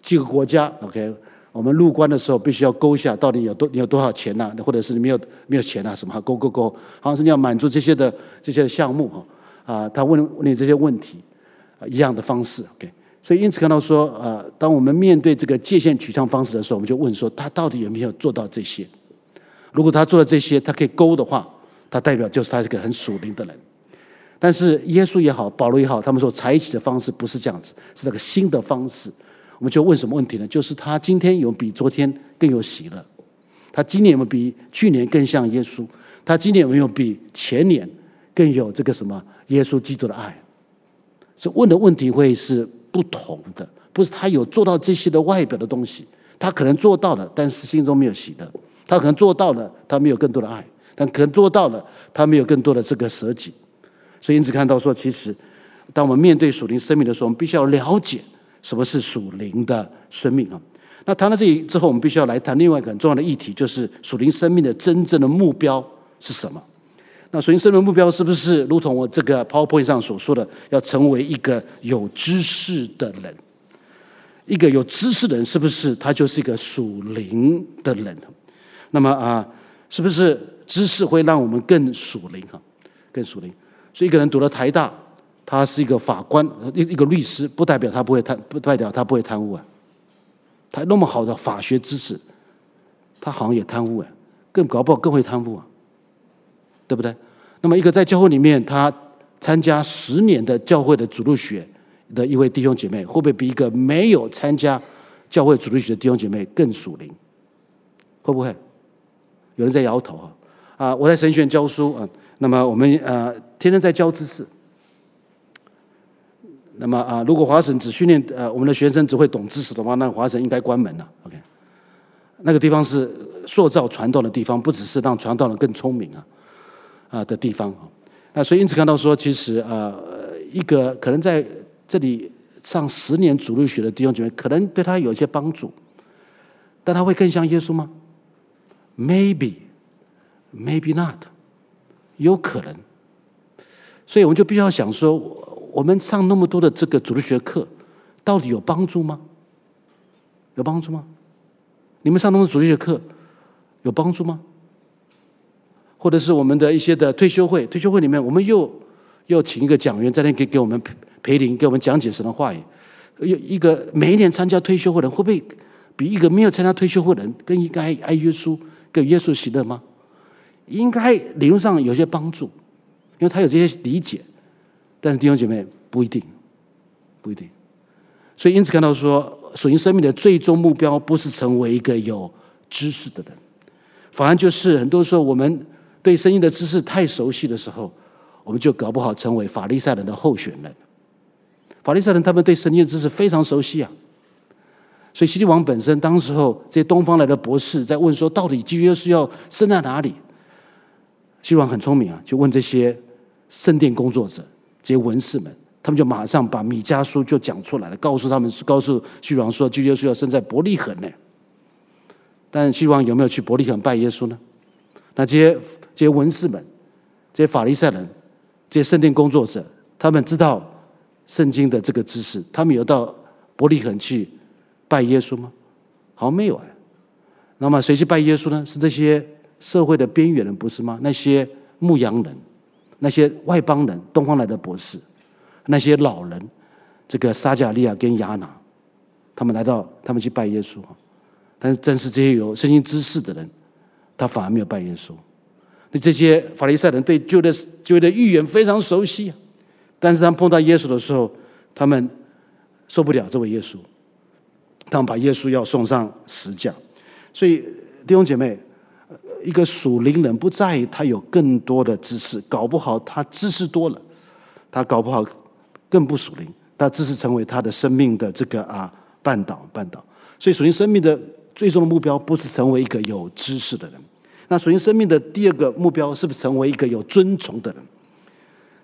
几个国家，OK，我们入关的时候必须要勾一下，到底有多你有多少钱呐、或者是你没有没有钱啊？什么勾勾勾，好像是你要满足这些的这些项目哈。啊，他问问你这些问题，一样的方式，OK。所以因此看到说，啊，当我们面对这个界限取向方式的时候，我们就问说，他到底有没有做到这些？如果他做了这些，他可以勾的话，他代表就是他是个很属灵的人。但是耶稣也好，保罗也好，他们所采取的方式不是这样子，是那个新的方式。我们就问什么问题呢？就是他今天有比昨天更有喜乐，他今年有没有比去年更像耶稣？他今年有没有比前年更有这个什么耶稣基督的爱？所问的问题会是不同的，不是他有做到这些的外表的东西，他可能做到了，但是心中没有喜乐；他可能做到了，他没有更多的爱；但可能做到了，他没有更多的这个舍己。所以，因此看到说，其实，当我们面对属灵生命的时候，我们必须要了解什么是属灵的生命啊。那谈到这里之后，我们必须要来谈另外一个很重要的议题，就是属灵生命的真正的目标是什么？那属灵生命的目标是不是如同我这个 PowerPoint 上所说的，要成为一个有知识的人？一个有知识的人，是不是他就是一个属灵的人？那么啊，是不是知识会让我们更属灵哈？更属灵。所以一个人读了台大，他是一个法官，一一个律师，不代表他不会贪，不代表他不会贪污啊。他那么好的法学知识，他好像也贪污啊，更搞不好更会贪污啊，对不对？那么一个在教会里面，他参加十年的教会的主路学的一位弟兄姐妹，会不会比一个没有参加教会主路学的弟兄姐妹更属灵？会不会？有人在摇头啊！啊，我在神学院教书啊。那么我们呃天天在教知识。那么啊，如果华神只训练呃我们的学生只会懂知识的话，那华神应该关门了。OK，那个地方是塑造传道的地方，不只是让传道人更聪明啊啊的地方啊。那所以因此看到说，其实呃一个可能在这里上十年主日学的弟兄姐妹，可能对他有一些帮助，但他会更像耶稣吗？Maybe，maybe not。有可能，所以我们就必须要想说，我们上那么多的这个主日学课，到底有帮助吗？有帮助吗？你们上那么多主日学课，有帮助吗？或者是我们的一些的退休会，退休会里面，我们又又请一个讲员在那给给我们陪陪灵给我们讲解神的话语。有一个每一年参加退休会的人，会不会比一个没有参加退休会的人更应该爱爱耶稣、跟耶稣喜乐吗？应该理论上有些帮助，因为他有这些理解。但是弟兄姐妹不一定，不一定。所以因此看到说，属灵生命的最终目标不是成为一个有知识的人，反而就是很多时候我们对圣经的知识太熟悉的时候，我们就搞不好成为法利赛人的候选人。法利赛人他们对圣经的知识非常熟悉啊，所以希律王本身当时候这些东方来的博士在问说，到底基督是要生在哪里？希律王很聪明啊，就问这些圣殿工作者、这些文士们，他们就马上把米迦书就讲出来了，告诉他们，告诉希王说，基督耶稣要生在伯利恒呢。但希王有没有去伯利恒拜耶稣呢？那这些这些文士们、这些法利赛人、这些圣殿工作者，他们知道。圣经的这个知识，他们有到伯利恒去拜耶稣吗？好像没有哎。那么谁去拜耶稣呢？是这些社会的边缘人，不是吗？那些牧羊人，那些外邦人，东方来的博士，那些老人，这个撒迦利亚跟亚拿，他们来到，他们去拜耶稣。但是正是这些有圣经知识的人，他反而没有拜耶稣。那这些法利赛人对旧的旧的预言非常熟悉。但是当碰到耶稣的时候，他们受不了这位耶稣，他们把耶稣要送上十架。所以弟兄姐妹，一个属灵人不在于他有更多的知识，搞不好他知识多了，他搞不好更不属灵，他知识成为他的生命的这个啊绊倒绊倒。所以属灵生命的最终的目标不是成为一个有知识的人，那属灵生命的第二个目标是不是成为一个有尊崇的人？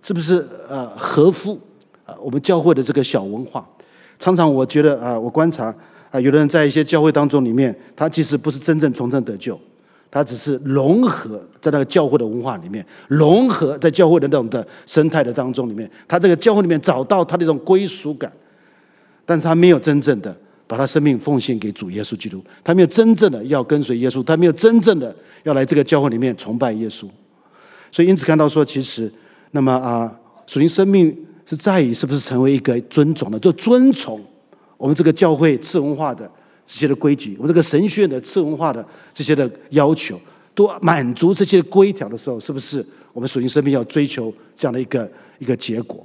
是不是呃合乎啊我们教会的这个小文化？常常我觉得啊，我观察啊，有的人在一些教会当中里面，他其实不是真正重生得救，他只是融合在那个教会的文化里面，融合在教会的那种的生态的当中里面，他这个教会里面找到他的这种归属感，但是他没有真正的把他生命奉献给主耶稣基督，他没有真正的要跟随耶稣，他没有真正的要来这个教会里面崇拜耶稣，所以因此看到说，其实。那么啊，属灵生命是在于是不是成为一个尊崇的，就尊崇我们这个教会次文化的这些的规矩，我们这个神学院的次文化的这些的要求，都满足这些规条的时候，是不是我们属灵生命要追求这样的一个一个结果？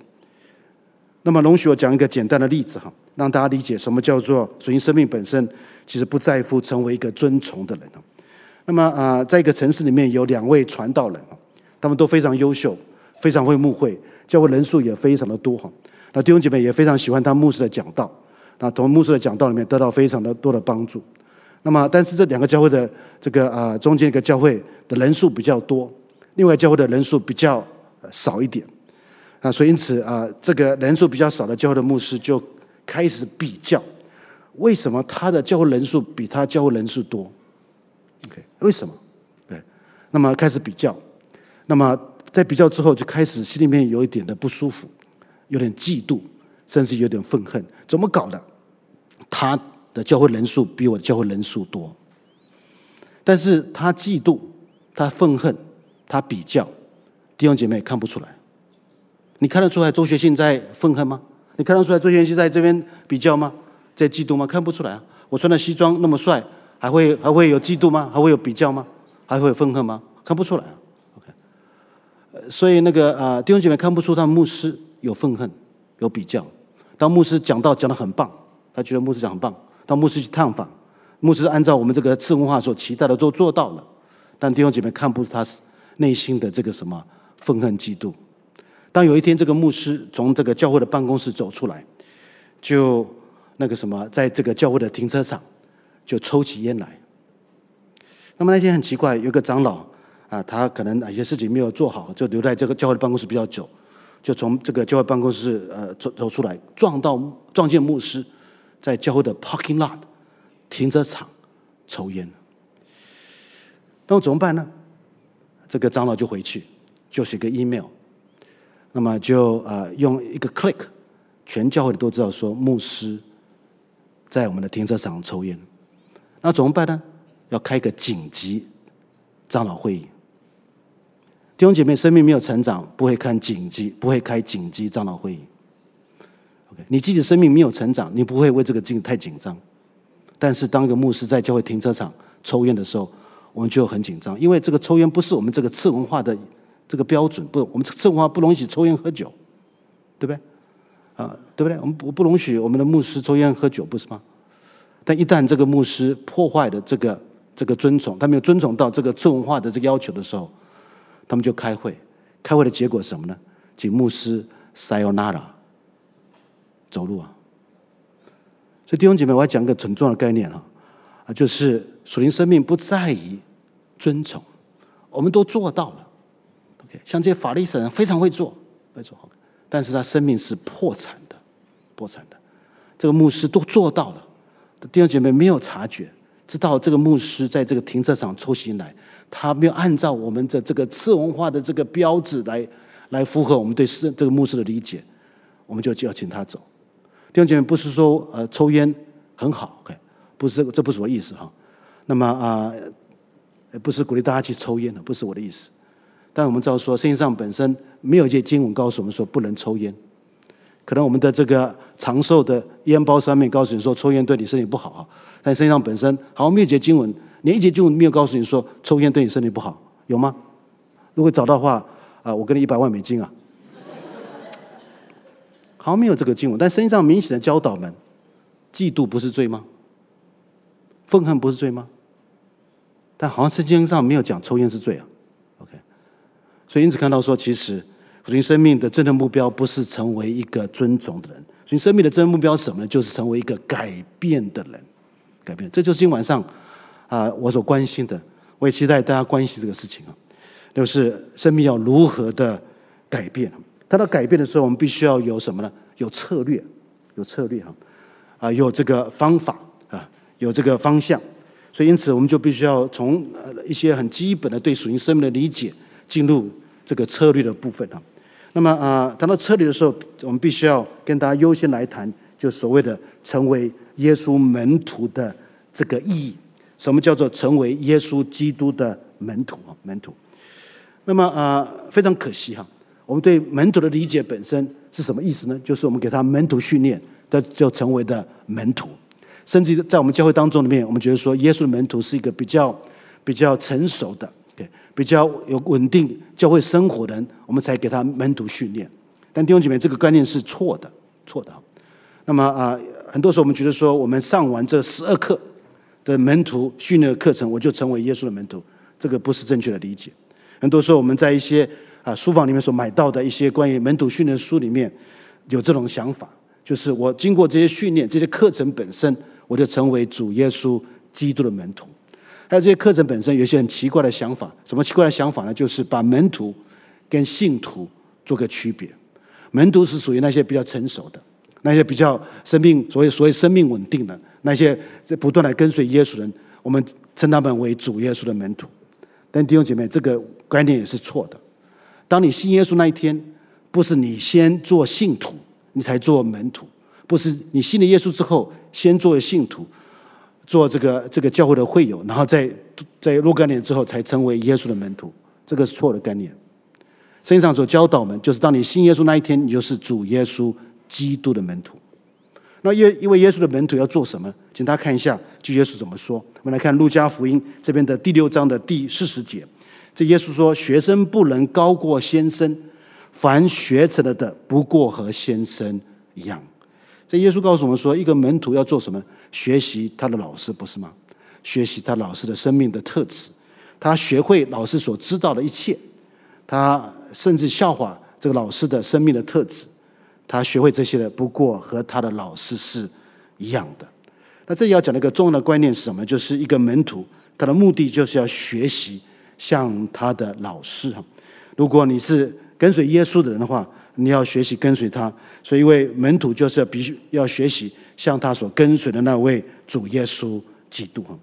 那么容许我讲一个简单的例子哈，让大家理解什么叫做属灵生命本身其实不在乎成为一个尊崇的人。那么啊，在一个城市里面有两位传道人，他们都非常优秀。非常会牧会，教会人数也非常的多哈。那弟兄姐妹也非常喜欢他牧师的讲道，那从牧师的讲道里面得到非常的多的帮助。那么，但是这两个教会的这个啊，中间一个教会的人数比较多，另外教会的人数比较少一点。啊，所以因此啊，这个人数比较少的教会的牧师就开始比较，为什么他的教会人数比他教会人数多？OK，为什么？对，那么开始比较，那么。在比较之后，就开始心里面有一点的不舒服，有点嫉妒，甚至有点愤恨。怎么搞的？他的教会人数比我的教会人数多，但是他嫉妒，他愤恨，他比较，弟兄姐妹看不出来。你看得出来周学信在愤恨吗？你看得出来周学信在这边比较吗？在嫉妒吗？看不出来啊！我穿的西装那么帅，还会还会有嫉妒吗？还会有比较吗？还会有愤恨吗？看不出来啊！OK，所以那个啊，弟兄姐妹看不出他牧师有愤恨、有比较。当牧师讲道讲的很棒，他觉得牧师讲很棒。到牧师去探访，牧师按照我们这个次文化所期待的都做到了。但弟兄姐妹看不出他内心的这个什么愤恨、嫉妒。当有一天这个牧师从这个教会的办公室走出来，就那个什么，在这个教会的停车场就抽起烟来。那么那天很奇怪，有个长老。啊，他可能哪些事情没有做好，就留在这个教会的办公室比较久，就从这个教会办公室呃走走出来，撞到撞见牧师在教会的 parking lot 停车场抽烟。那么怎么办呢？这个长老就回去，就写个 email，那么就呃用一个 click，全教会都知道说牧师在我们的停车场抽烟。那怎么办呢？要开个紧急长老会议。弟兄姐妹，生命没有成长，不会看紧急，不会开紧急长老会议。你自己的生命没有成长，你不会为这个紧太紧张。但是当一个牧师在教会停车场抽烟的时候，我们就很紧张，因为这个抽烟不是我们这个次文化的这个标准，不，我们次文化不容许抽烟喝酒，对不对？啊，对不对？我们不不容许我们的牧师抽烟喝酒，不是吗？但一旦这个牧师破坏了这个这个尊崇，他没有尊崇到这个次文化的这个要求的时候，他们就开会，开会的结果什么呢？请牧师 sayonara 走路啊。所以弟兄姐妹，我要讲一个很重要的概念哈，啊，就是属灵生命不在于尊崇，我们都做到了。OK，像这些法利赛人非常会做，会做，但是他生命是破产的，破产的。这个牧师都做到了，弟兄姐妹没有察觉，知道这个牧师在这个停车场抽行来，他没有按照我们的这个次文化的这个标志来来符合我们对这个牧师的理解，我们就就要请他走。弟兄姐妹，不是说呃抽烟很好，OK，不是这不是我意思哈。那么啊、呃，不是鼓励大家去抽烟的，不是我的意思。但我们知道说，圣经上本身没有一些经文告诉我们说不能抽烟。可能我们的这个长寿的烟包上面告诉你说抽烟对你身体不好啊。但圣经上本身好像没有一节经文，连一节经文没有告诉你说抽烟对你身体不好，有吗？如果找到的话啊，我给你一百万美金啊。好像没有这个经文，但圣经上明显的教导们，嫉妒不是罪吗？愤恨不是罪吗？但好像圣经上没有讲抽烟是罪啊。OK，所以因此看到说，其实福音生命的真正目标不是成为一个尊崇的人，福音生命的真正目标是什么呢？就是成为一个改变的人，改变。这就是今晚上啊，我所关心的，我也期待大家关心这个事情啊，就是生命要如何的改变。他到改变的时候，我们必须要有什么呢？有策略，有策略哈，啊，有这个方法啊，有这个方向。所以，因此我们就必须要从呃一些很基本的对属灵生命的理解，进入这个策略的部分哈。那么啊，谈到策略的时候，我们必须要跟大家优先来谈，就所谓的成为耶稣门徒的这个意义。什么叫做成为耶稣基督的门徒啊？门徒。那么啊，非常可惜哈。我们对门徒的理解本身是什么意思呢？就是我们给他门徒训练，他就成为的门徒。甚至在我们教会当中里面，我们觉得说，耶稣的门徒是一个比较比较成熟的，对，比较有稳定教会生活的人，我们才给他门徒训练。但弟兄姐妹，这个观念是错的，错的。那么啊，很多时候我们觉得说，我们上完这十二课的门徒训练的课程，我就成为耶稣的门徒，这个不是正确的理解。很多时候我们在一些啊，书房里面所买到的一些关于门徒训练书里面，有这种想法，就是我经过这些训练、这些课程本身，我就成为主耶稣基督的门徒。还有这些课程本身有些很奇怪的想法，什么奇怪的想法呢？就是把门徒跟信徒做个区别。门徒是属于那些比较成熟的，那些比较生命所谓所谓生命稳定的，那些在不断的跟随耶稣的人，我们称他们为主耶稣的门徒。但弟兄姐妹，这个观念也是错的。当你信耶稣那一天，不是你先做信徒，你才做门徒；不是你信了耶稣之后，先做信徒，做这个这个教会的会友，然后再在若干年之后才成为耶稣的门徒。这个是错的概念。圣上所教导我们，就是当你信耶稣那一天，你就是主耶稣基督的门徒。那耶因为耶稣的门徒要做什么？请大家看一下，就耶稣怎么说。我们来看路加福音这边的第六章的第四十节。这耶稣说：“学生不能高过先生，凡学成了的，不过和先生一样。”这耶稣告诉我们说，一个门徒要做什么？学习他的老师，不是吗？学习他老师的生命的特质，他学会老师所知道的一切，他甚至效法这个老师的生命的特质，他学会这些的，不过和他的老师是一样的。那这里要讲的一个重要的观念是什么？就是一个门徒，他的目的就是要学习。像他的老师哈，如果你是跟随耶稣的人的话，你要学习跟随他。所以，一位门徒就是要必须要学习像他所跟随的那位主耶稣基督哈。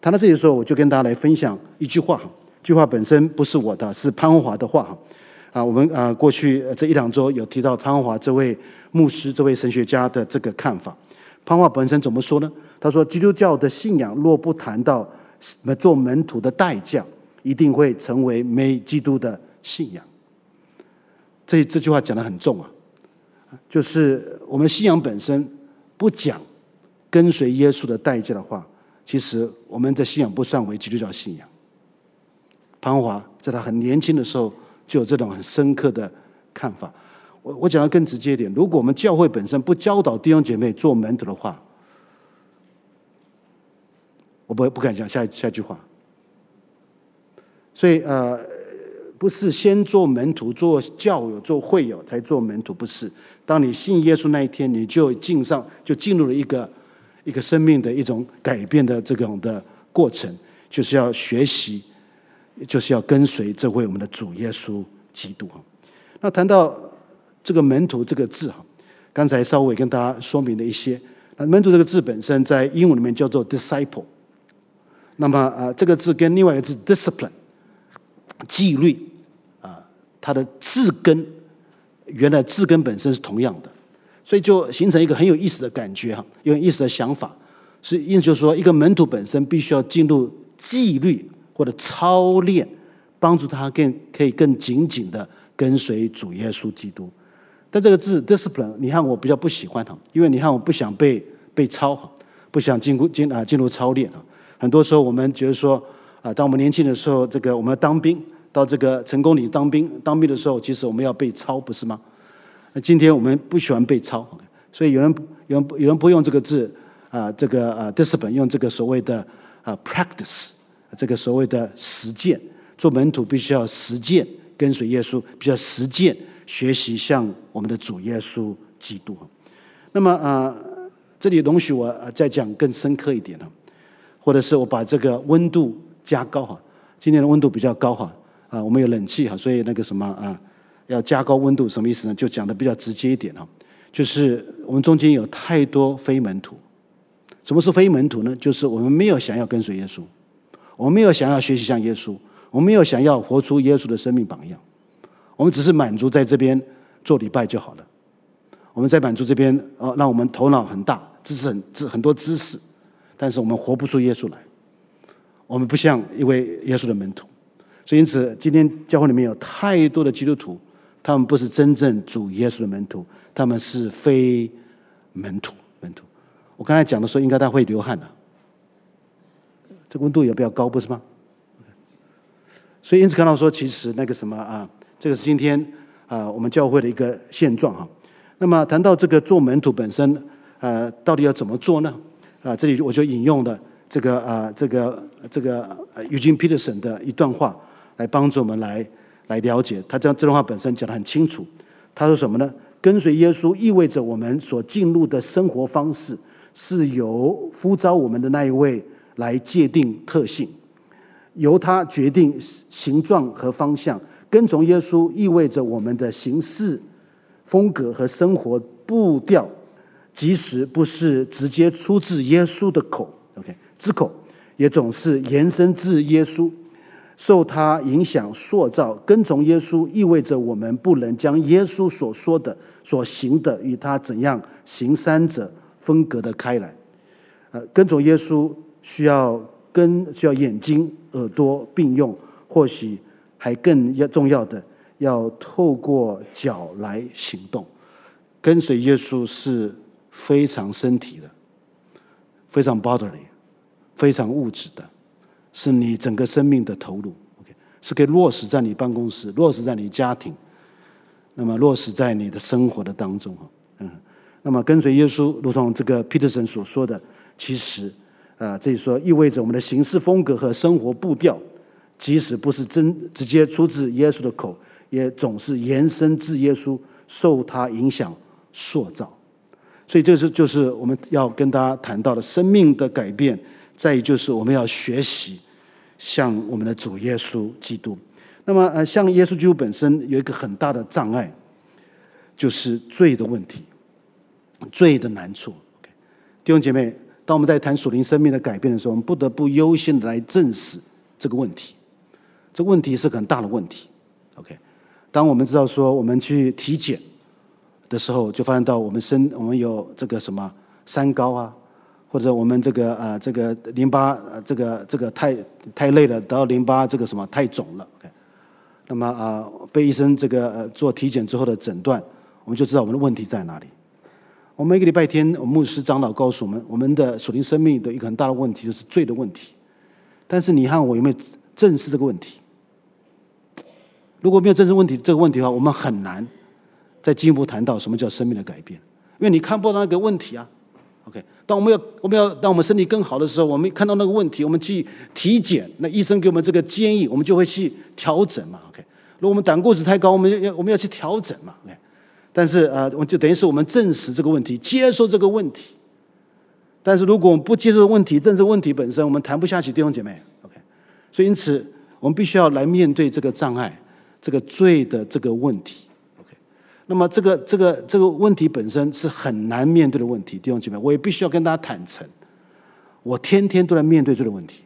谈到这里的时候，我就跟大家来分享一句话哈。这句话本身不是我的，是潘华的话哈。啊，我们啊过去这一两周有提到潘华这位牧师、这位神学家的这个看法。潘华本身怎么说呢？他说：“基督教的信仰若不谈到做门徒的代价。”一定会成为美基督的信仰。这这句话讲的很重啊，就是我们信仰本身不讲跟随耶稣的代价的话，其实我们的信仰不算为基督教信仰。潘华在他很年轻的时候就有这种很深刻的看法。我我讲的更直接一点，如果我们教会本身不教导弟兄姐妹做门徒的话，我不不敢讲下下一句话。所以呃，不是先做门徒、做教友、做会友才做门徒，不是。当你信耶稣那一天，你就进上，就进入了一个一个生命的一种改变的这种的过程，就是要学习，就是要跟随这位我们的主耶稣基督。那谈到。这个门徒这个字哈，刚才稍微跟大家说明了一些。那门徒这个字本身在英文里面叫做 disciple。那么啊，这个字跟另外一个字 discipline，纪律啊，它的字根原来字根本身是同样的，所以就形成一个很有意思的感觉哈，有意思的想法。是意思就是说，一个门徒本身必须要进入纪律或者操练，帮助他更可以更紧紧的跟随主耶稣基督。但这个字 discipline，你看我比较不喜欢它，因为你看我不想被被操哈，不想进入进啊进入操练啊。很多时候我们觉得说啊，当我们年轻的时候，这个我们要当兵，到这个成功里当兵，当兵的时候，其实我们要被操，不是吗？那今天我们不喜欢被操，所以有人有人有人不用这个字啊，这个啊 discipline，用这个所谓的啊 practice，这个所谓的实践，做门徒必须要实践跟随耶稣，必须要实践。学习像我们的主耶稣基督。那么啊，这里容许我再讲更深刻一点呢，或者是我把这个温度加高哈。今天的温度比较高哈啊，我们有冷气哈，所以那个什么啊，要加高温度什么意思呢？就讲的比较直接一点哈，就是我们中间有太多非门徒。什么是非门徒呢？就是我们没有想要跟随耶稣，我们没有想要学习像耶稣，我们没有想要活出耶稣的生命榜样。我们只是满足在这边做礼拜就好了。我们在满足这边，哦，让我们头脑很大，知识很知很多知识，但是我们活不出耶稣来。我们不像一位耶稣的门徒，所以因此今天教会里面有太多的基督徒，他们不是真正主耶稣的门徒，他们是非门徒。门徒，我刚才讲的时候，应该他会流汗的。这温度也比较高，不是吗？所以因此看到说，其实那个什么啊。这个是今天啊，我们教会的一个现状哈。那么谈到这个做门徒本身，呃，到底要怎么做呢？啊，这里我就引用的这个啊，这个这个 Eugene Peterson 的一段话，来帮助我们来来了解。他这样这段话本身讲得很清楚。他说什么呢？跟随耶稣意味着我们所进入的生活方式是由呼召我们的那一位来界定特性，由他决定形状和方向。跟从耶稣意味着我们的行事风格和生活步调，即使不是直接出自耶稣的口，OK，之口，也总是延伸自耶稣，受他影响塑造。跟从耶稣意味着我们不能将耶稣所说的、所行的与他怎样行三者分隔的开来。呃，跟从耶稣需要跟需要眼睛、耳朵并用，或许。还更要重要的，要透过脚来行动。跟随耶稣是非常身体的，非常 bodily，非常物质的，是你整个生命的投入。OK，是可以落实在你办公室，落实在你家庭，那么落实在你的生活的当中。嗯，那么跟随耶稣，如同这个 Peterson 所说的，其实啊，这里说意味着我们的行事风格和生活步调。即使不是真直接出自耶稣的口，也总是延伸自耶稣，受他影响塑造。所以这是就是我们要跟大家谈到的生命的改变，再就是我们要学习像我们的主耶稣基督。那么呃，像耶稣基督本身有一个很大的障碍，就是罪的问题，罪的难处。弟兄姐妹，当我们在谈属灵生命的改变的时候，我们不得不优先的来正视这个问题。这问题是很大的问题，OK。当我们知道说我们去体检的时候，就发现到我们身我们有这个什么三高啊，或者我们这个啊这个淋巴这个这个太太累了，得到淋巴这个什么太肿了，OK。那么啊被医生这个呃做体检之后的诊断，我们就知道我们的问题在哪里。我们每个礼拜天，我们牧师长老告诉我们，我们的属灵生命的一个很大的问题就是罪的问题。但是你和我有没有正视这个问题？如果没有正视问题这个问题的话，我们很难再进一步谈到什么叫生命的改变，因为你看不到那个问题啊。OK，当我们要我们要当我们身体更好的时候，我们看到那个问题，我们去体检，那医生给我们这个建议，我们就会去调整嘛。OK，如果我们胆固醇太高，我们要我们要去调整嘛。OK。但是啊，我就等于是我们证实这个问题，接受这个问题。但是如果我们不接受问题，正视问题本身，我们谈不下去，弟兄姐妹。OK，所以因此我们必须要来面对这个障碍，这个罪的这个问题。那么这个这个这个问题本身是很难面对的问题，弟兄姐妹，我也必须要跟大家坦诚，我天天都在面对这个问题。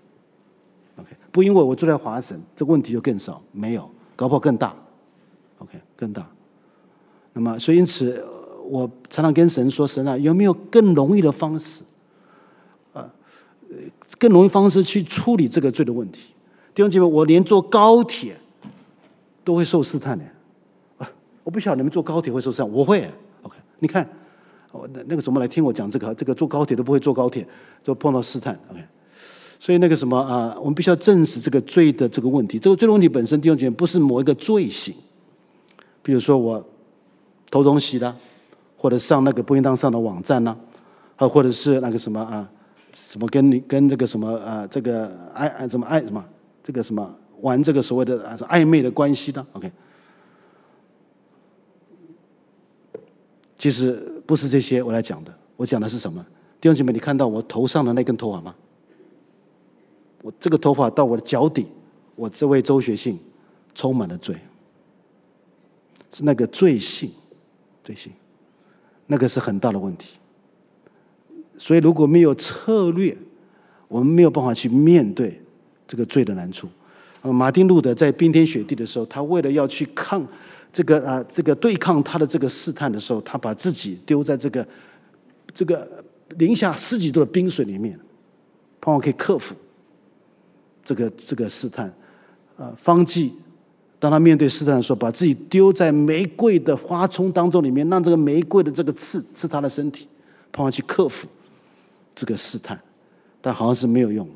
OK，不因为我住在华神，这个问题就更少，没有，搞不好更大。OK，更大。那么，所以因此，我常常跟神说：“神啊，有没有更容易的方式？啊，更容易方式去处理这个罪的问题？”弟兄姐妹，我连坐高铁都会受试探的。我不晓得你们坐高铁会受伤，我会。OK，你看，我那那个怎么来听我讲这个，这个坐高铁都不会坐高铁，就碰到试探。OK，所以那个什么啊，我们必须要证实这个罪的这个问题。这个罪的问题本身，弟兄姐妹，不是某一个罪行。比如说我。偷东西的，或者上那个不应当上的网站呢，啊，或者是那个什么啊，什么跟你跟这个什么啊，这个爱爱什么爱什么，这个什么玩这个所谓的啊暧昧的关系的，OK。其实不是这些我来讲的，我讲的是什么？弟兄姐妹，你看到我头上的那根头发吗？我这个头发到我的脚底，我这位周学信充满了罪，是那个罪性。罪性，那个是很大的问题。所以如果没有策略，我们没有办法去面对这个罪的难处。马丁路德在冰天雪地的时候，他为了要去抗这个啊，这个对抗他的这个试探的时候，他把自己丢在这个这个零下十几度的冰水里面，盼望可以克服这个这个试探。啊，方济。当他面对试探的时候，把自己丢在玫瑰的花丛当中，里面让这个玫瑰的这个刺刺他的身体，盼望去克服这个试探，但好像是没有用。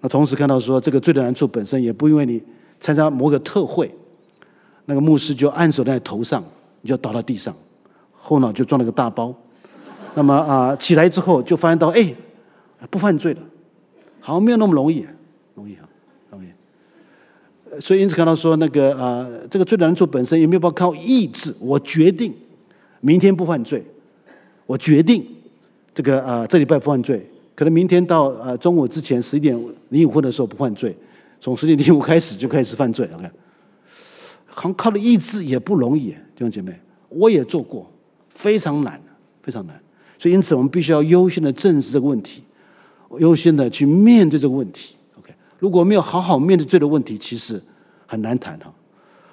那同时看到说，这个罪的难处本身也不因为你参加某个特会，那个牧师就按手在头上，你就倒到地上，后脑就撞了个大包。那么啊、起来之后就发现到，哎，不犯罪了，好像没有那么容易，容易啊。容易所以因此看到说那个啊，这个罪难处本身也没有办法靠意志。我决定明天不犯罪，我决定这个啊这礼拜不犯罪。可能明天到啊中午之前十一点零五分的时候不犯罪，从十点零五开始就开始犯罪。OK，好像靠的意志也不容易，弟兄姐妹，我也做过，非常难，非常难。所以因此我们必须要优先的正视这个问题，优先的去面对这个问题。OK，如果没有好好面对这个问题，其实很难谈哈。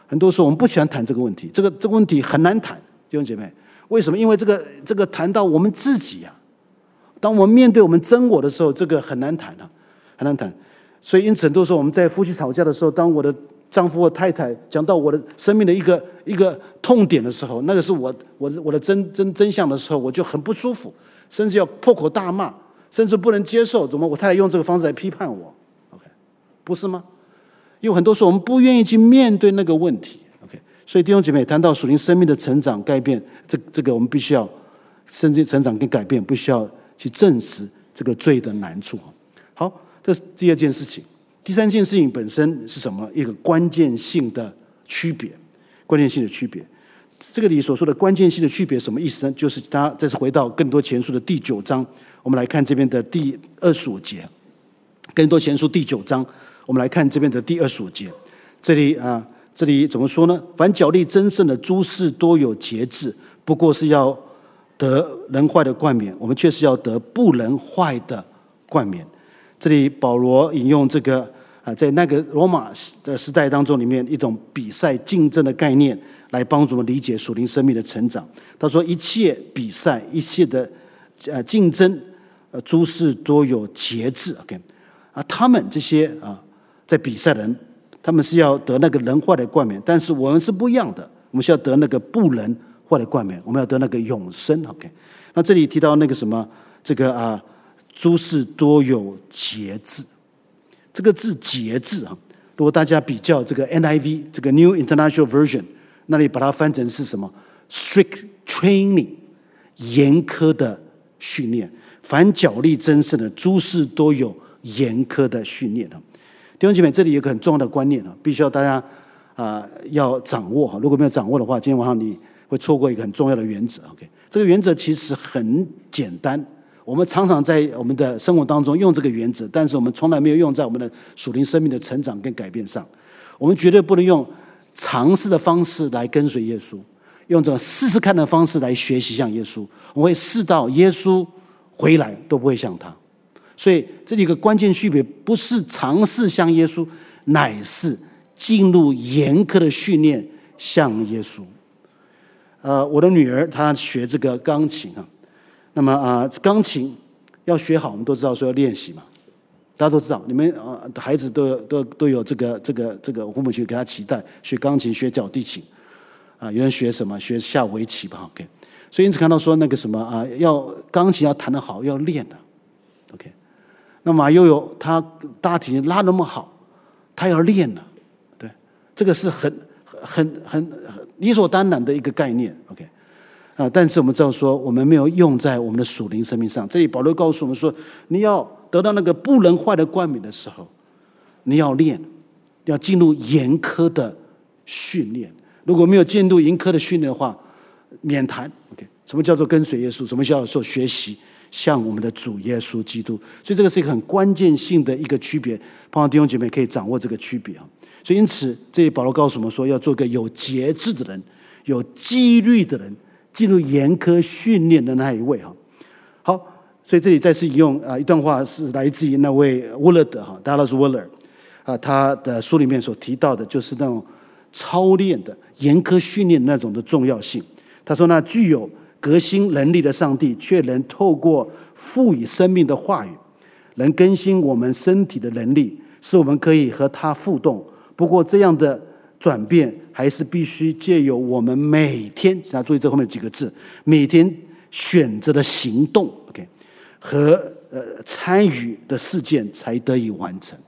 很多时候我们不喜欢谈这个问题，这个这个问题很难谈，弟兄姐妹，为什么？因为这个这个谈到我们自己呀、当我们面对我们真我的时候，这个很难谈啊，很难谈。所以因此很多时候我们在夫妻吵架的时候，当我的丈夫或太太讲到我的生命的一个一个痛点的时候，那个是我我我的真真真相的时候，我就很不舒服，甚至要破口大骂，甚至不能接受。怎么我太太用这个方式来批判我？OK，？不是吗？因为很多时候我们不愿意去面对那个问题。OK，所以弟兄姐妹谈到属灵生命的成长改变，这这个我们必须要甚至成长跟改变，必须要去证实这个罪的难处。好，这是第二件事情。第三件事情本身是什么？一个关键性的区别，关键性的区别。这个里所说的关键性的区别什么意思呢？就是大家再次回到更多前书的第九章，我们来看这边的第二十五节，更多前书第九章。我们来看这边的第二十五节，这里啊，这里怎么说呢？凡角力争胜的诸事都有节制，不过是要得能坏的冠冕，我们却是要得不能坏的冠冕。这里保罗引用这个啊，在那个罗马的时代当中，里面一种比赛竞争的概念，来帮助我们理解属灵生命的成长。他说：一切比赛，一切的呃竞争，呃诸事都有节制。OK，啊，他们这些啊。在比赛的人，他们是要得那个人坏的冠冕，但是我们是不一样的。我们需要得那个不能坏的冠冕，我们要得那个永生。OK，那这里提到那个什么，这个啊，诸事多有节制。这个字节制啊，如果大家比较这个 NIV 这个 New International Version，那里把它翻成是什么？Strict training，严苛的训练。凡角力争胜的诸事都有严苛的训练啊。弟兄姐妹，这里有个很重要的观念啊，必须要大家啊要掌握哈。如果没有掌握的话，今天晚上你会错过一个很重要的原则。OK，这个原则其实很简单。我们常常在我们的生活当中用这个原则，但是我们从来没有用在我们的属灵生命的成长跟改变上。我们绝对不能用尝试的方式来跟随耶稣，用这种试试看的方式来学习像耶稣。我会试到耶稣回来都不会像他。所以这里一个关键区别，不是尝试像耶稣，乃是进入严苛的训练像耶稣。呃，我的女儿她学这个钢琴啊。那么啊，钢琴要学好，我们都知道说要练习嘛。大家都知道，你们啊孩子都都都有这个这个这个父母去给他期待学钢琴、学小提琴啊。有人学什么？学下围棋吧。OK。所以因此看到说那个什么啊，要钢琴要弹得好，要练的。OK。那马悠悠他大提琴拉那么好，他要练的。对，这个是很很很很理所当然的一个概念。OK。啊！但是我们知道说，我们没有用在我们的属灵生命上。这里保罗告诉我们说，你要得到那个不能坏的冠冕的时候，你要练，要进入严苛的训练。如果没有进入严苛的训练的话，免谈。OK，什么叫做跟随耶稣？什么叫做学习像我们的主耶稣基督？所以这个是一个很关键性的一个区别。盼望弟兄姐妹可以掌握这个区别啊！所以因此，这里保罗告诉我们说，要做个有节制的人，有纪律的人。进入严苛训练的那一位哈，好，所以这里再次引用啊一段话，是来自于那位沃勒德哈，Dallas Willard 啊，他的书里面所提到的，就是那种操练的严苛训练那种的重要性。他说：“那具有革新能力的上帝，却能透过赋予生命的话语，能更新我们身体的能力，使我们可以和他互动。不过这样的。”转变还是必须借由我们每天，大家注意这后面几个字，每天选择的行动，OK，和呃参与的事件才得以完成。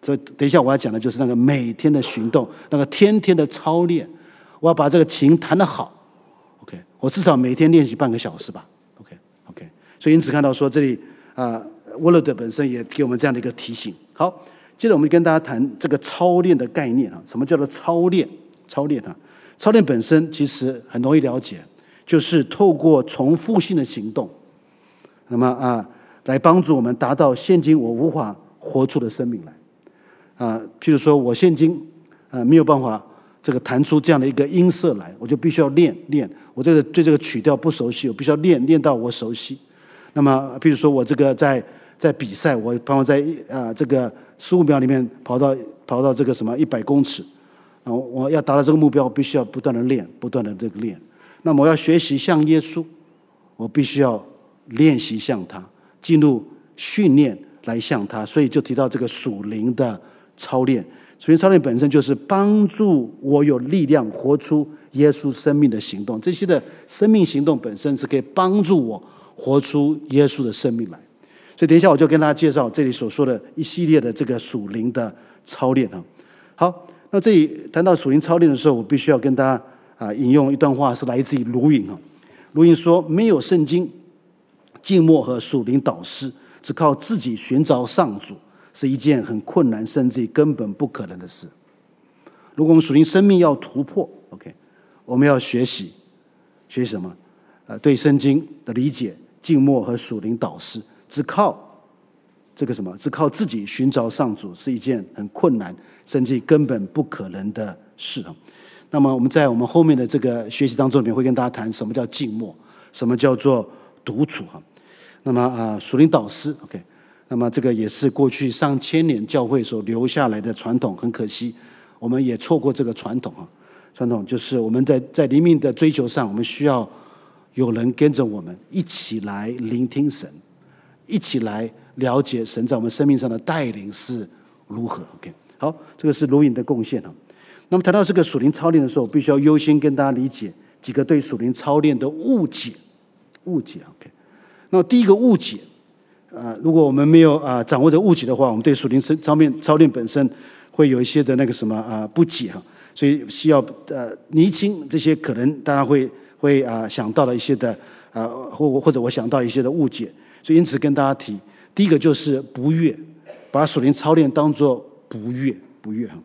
这等一下我要讲的就是那个每天的行动，那个天天的操练。我要把这个琴弹得好，OK，我至少每天练习半个小时吧，OK，OK。所以因此看到说这里啊，沃勒德本身也给我们这样的一个提醒。好。接着我们跟大家谈这个操练的概念啊，什么叫做操练？操练啊，操练本身其实很容易了解，就是透过重复性的行动，那么啊，来帮助我们达到现今我无法活出的生命来啊。譬如说我现今啊没有办法这个弹出这样的一个音色来，我就必须要练练。我这个对这个曲调不熟悉，我必须要练练到我熟悉。那么譬如说我这个在在比赛，我帮我在啊这个。十五秒里面跑到跑到这个什么一百公尺，然后我要达到这个目标，我必须要不断的练，不断的这个练。那么我要学习像耶稣，我必须要练习像他，进入训练来像他。所以就提到这个属灵的操练。属灵操练本身就是帮助我有力量活出耶稣生命的行动。这些的生命行动本身是可以帮助我活出耶稣的生命来。所以等一下我就跟大家介绍这里所说的一系列的这个属灵的操练啊。好，那这里谈到属灵操练的时候，我必须要跟大家啊引用一段话，是来自于卢云啊。卢云说：“没有圣经、静默和属灵导师，只靠自己寻找上主，是一件很困难，甚至于根本不可能的事。如果我们属灵生命要突破，OK，我们要学习学习什么？呃，对圣经的理解、静默和属灵导师。”只靠这个什么？只靠自己寻找上主是一件很困难，甚至根本不可能的事啊。那么我们在我们后面的这个学习当中里面会跟大家谈什么叫静默，什么叫做独处哈。那么啊，属灵导师，OK。那么这个也是过去上千年教会所留下来的传统，很可惜我们也错过这个传统啊。传统就是我们在在灵命的追求上，我们需要有人跟着我们一起来聆听神。一起来了解神在我们生命上的带领是如何。OK，好，这个是录影的贡献啊。那么谈到这个属灵操练的时候，必须要优先跟大家理解几个对属灵操练的误解。误解，OK。那么第一个误解，啊，如果我们没有啊掌握这误解的话，我们对属灵操练操练本身会有一些的那个什么啊不解哈。所以需要呃厘清这些可能大家会会啊想到了一些的啊或或者我想到一些的误解。所以因此跟大家提，第一个就是不悦，把属灵操练当做不悦不悦哈。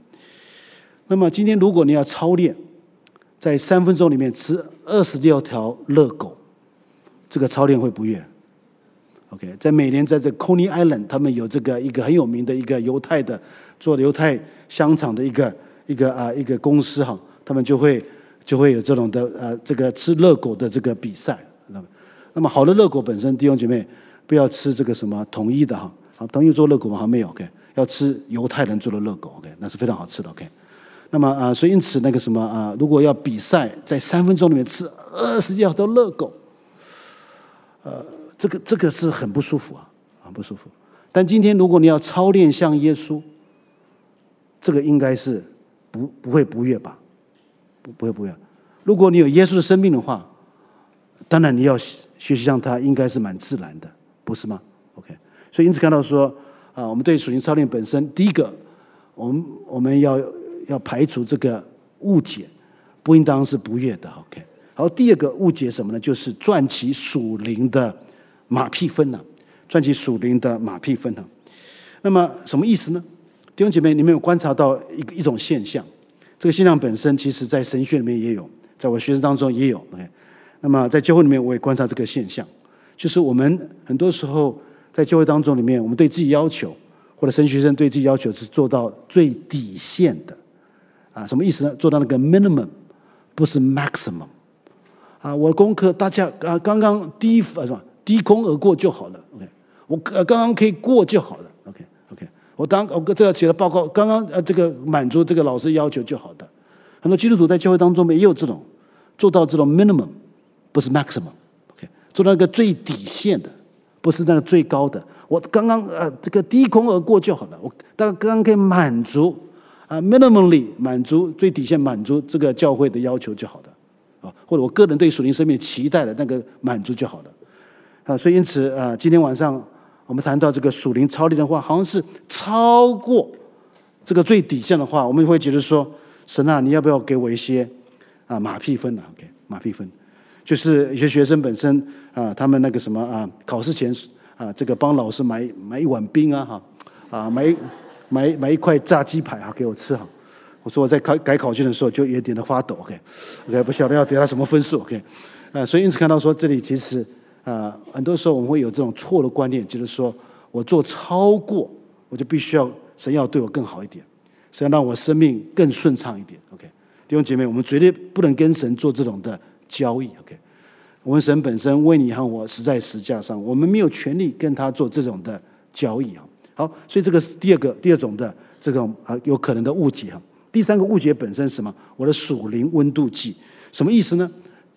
那么今天如果你要操练，在三分钟里面吃二十六条热狗，这个操练会不悦。OK，在每年在这 Coney Island，他们有这个一个很有名的一个犹太的做犹太香肠的一个一个啊一个公司哈，他们就会就会有这种的呃这个吃热狗的这个比赛。那么那么好的热狗本身，弟兄姐妹不要吃这个什么统一的哈，好统一做热狗吗？还没有 OK，要吃犹太人做的热狗 OK，那是非常好吃的 OK。那么啊，所以因此那个什么啊，如果要比赛，在三分钟里面吃二十条的热狗，呃，这个这个是很不舒服啊，很不舒服。但今天如果你要操练像耶稣，这个应该是不不会不悦吧？不不会不悦。如果你有耶稣的生命的话，当然你要学习像他，应该是蛮自然的，不是吗？OK。所以因此看到说啊，我们对属灵操练本身，第一个，我们我们要。要排除这个误解，不应当是不悦的。OK，好，第二个误解什么呢？就是赚取属灵的马屁分了，赚取属灵的马屁分了。那么什么意思呢？弟兄姐妹，你们有观察到一一种现象？这个现象本身，其实在神学里面也有，在我学生当中也有。OK，那么在教会里面，我也观察这个现象，就是我们很多时候在教会当中里面，我们对自己要求，或者神学生对自己要求是做到最底线的。啊，什么意思呢？做到那个 minimum，不是 maximum。啊，我的功课大家啊刚刚低啊是吧？低空而过就好了。OK，我刚刚可以过就好了。OK OK，我当我这个写的报告刚刚呃这个满足这个老师要求就好的。很多基督徒在教会当中也有这种做到这种 minimum，不是 maximum。做到那个最底线的，不是那个最高的。我刚刚呃这个低空而过就好了。我当刚刚可以满足。啊，minimally 满足最底线，满足这个教会的要求就好了，啊，或者我个人对属灵生命期待的那个满足就好了，啊，所以因此啊，今天晚上我们谈到这个属灵操练的话，好像是超过这个最底线的话，我们会觉得说，神啊，你要不要给我一些啊马屁分呢？OK，马屁分，就是有些学生本身啊，他们那个什么啊，考试前啊，这个帮老师买买一碗冰啊，哈，啊买。买买一块炸鸡排啊，给我吃哈。我说我在改改考卷的时候就有点的发抖，OK，OK，不晓得要给他什么分数，OK，啊，所以因此看到说这里其实啊，很多时候我们会有这种错的观念，就是说我做超过，我就必须要神要对我更好一点，神要让我生命更顺畅一点，OK，弟兄姐妹，我们绝对不能跟神做这种的交易，OK，我们神本身为你和我死在十架上，我们没有权利跟他做这种的交易啊。好，所以这个是第二个、第二种的这种啊有可能的误解哈。第三个误解本身是什么？我的属灵温度计什么意思呢？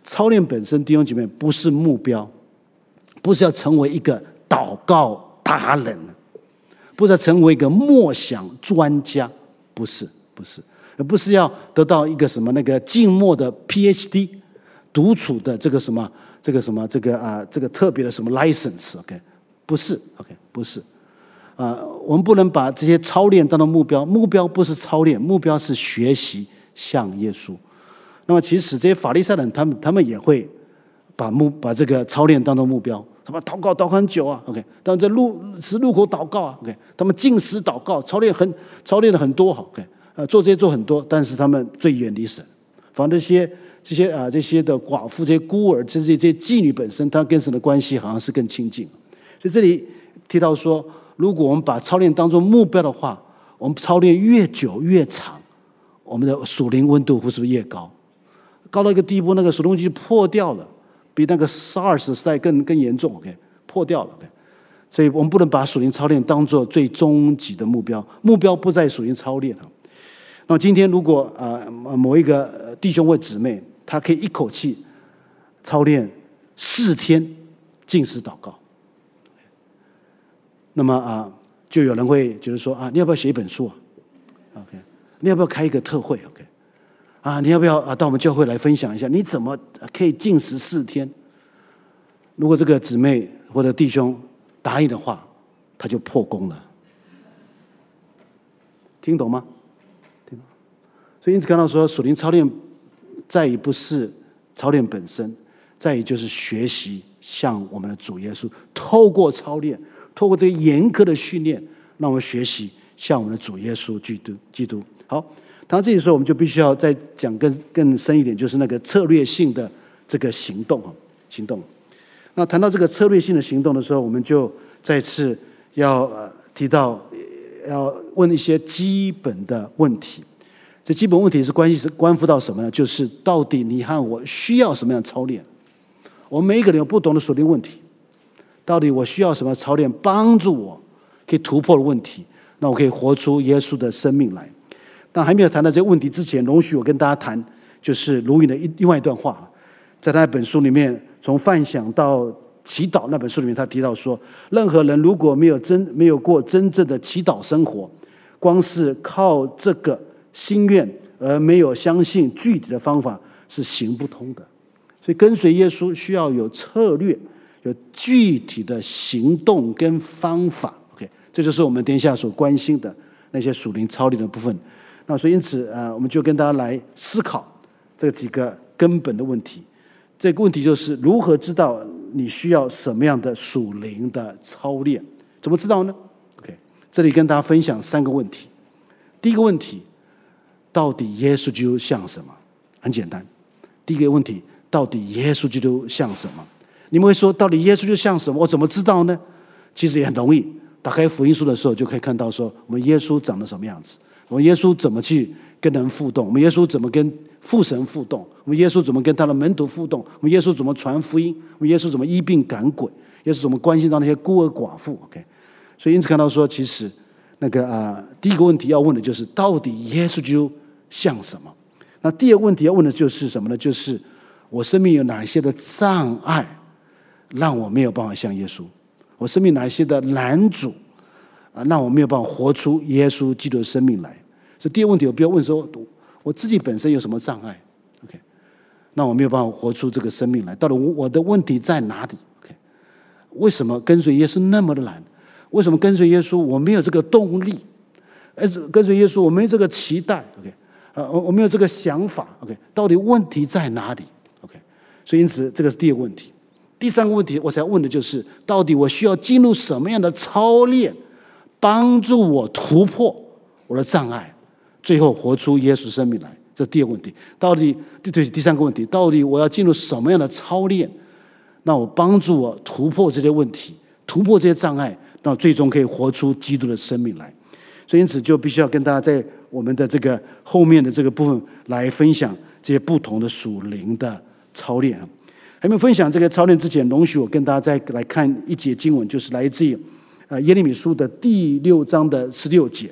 操练本身，弟兄姐妹不是目标，不是要成为一个祷告达人，不是要成为一个默想专家，不是，不是，而不是要得到一个什么那个静默的 PhD，独处的这个什么这个什么这个啊这个特别的什么 license，OK，不是，OK，不是。啊，我们不能把这些操练当做目标，目标不是操练，目标是学习像耶稣。那么，其实这些法利赛人，他们他们也会把目把这个操练当做目标，什么祷告祷告很久啊，OK，但在路十路口祷告啊，OK，他们禁食祷告，操练很操练的很多，OK，啊，做这些做很多，但是他们最远离神。反正这些这些啊这些的寡妇、这些孤儿、这些这些妓女本身，她跟神的关系好像是更亲近。所以这里提到说。如果我们把操练当作目标的话，我们操练越久越长，我们的属灵温度会是不是越高？高到一个地步，那个属灵就破掉了，比那个 SARS 时代更更严重。OK，破掉了。OK，所以我们不能把属灵操练当作最终极的目标，目标不在属灵操练上。那今天如果啊某一个弟兄或姊妹，他可以一口气操练四天禁食祷告。那么啊，就有人会觉得说啊，你要不要写一本书啊？OK，你要不要开一个特会？OK，啊，你要不要啊到我们教会来分享一下？你怎么可以禁食四天？如果这个姊妹或者弟兄答应的话，他就破功了。听懂吗？所以因此看到说，属灵操练在于不是操练本身，在于就是学习像我们的主耶稣，透过操练，透过这个严格的训练，让我们学习像我们的主耶稣基督。基督好，谈到这里时候，我们就必须要再讲更更深一点，就是那个策略性的这个行动啊，行动。那谈到这个策略性的行动的时候，我们就再次要呃提到，要问一些基本的问题。这基本问题是关系是关乎到什么呢？就是到底你和我需要什么样的操练？我们每一个人有不同的属灵问题，到底我需要什么操练帮助我可以突破的问题？那我可以活出耶稣的生命来。但还没有谈到这个问题之前，容许我跟大家谈，就是鲁云的一另外一段话，在他那本书里面。从幻想到祈祷那本书里面，他提到说，任何人如果没有真没有过真正的祈祷生活，光是靠这个心愿而没有相信具体的方法是行不通的。所以跟随耶稣需要有策略，有具体的行动跟方法。OK，这就是我们等一下所关心的那些属灵操练的部分。那所以因此啊，我们就跟大家来思考这几个根本的问题。这个问题就是如何知道你需要什么样的属灵的操练？怎么知道呢？OK，这里跟大家分享三个问题。第一个问题，到底耶稣基督像什么？很简单。第一个问题，到底耶稣基督像什么？你们会说，到底耶稣基督像什么？我怎么知道呢？其实也很容易，打开福音书的时候就可以看到，说我们耶稣长得什么样子，我们耶稣怎么去跟人互动，我们耶稣怎么跟父神互动，我们耶稣怎么跟他的门徒互动？我们耶稣怎么传福音？我们耶稣怎么医病赶鬼？耶稣怎么关心到那些孤儿寡妇？OK，所以因此看到说，其实那个啊、第一个问题要问的就是，到底耶稣基督像什么？那第二个问题要问的就是什么呢？就是我生命有哪一些的障碍，让我没有办法像耶稣？我生命哪一些的拦阻啊，让我没有办法活出耶稣基督的生命来？所以第二个问题，我不要问说。我自己本身有什么障碍？OK，那我没有办法活出这个生命来。到底我的问题在哪里？OK，为什么跟随耶稣那么的难？为什么跟随耶稣我没有这个动力？哎，跟随耶稣我没有这个期待？OK，呃，我我没有这个想法？OK，到底问题在哪里？OK，所以因此这个是第二个问题。第三个问题，我想问的就是，到底我需要进入什么样的操练，帮助我突破我的障碍？最后活出耶稣生命来，这第二个问题。到底对对，第三个问题，到底我要进入什么样的操练，那我帮助我突破这些问题，突破这些障碍，那最终可以活出基督的生命来。所以因此就必须要跟大家在我们的这个后面的这个部分来分享这些不同的属灵的操练啊。还没有分享这个操练之前，容许我跟大家再来看一节经文，就是来自于啊耶利米书的第六章的十六节。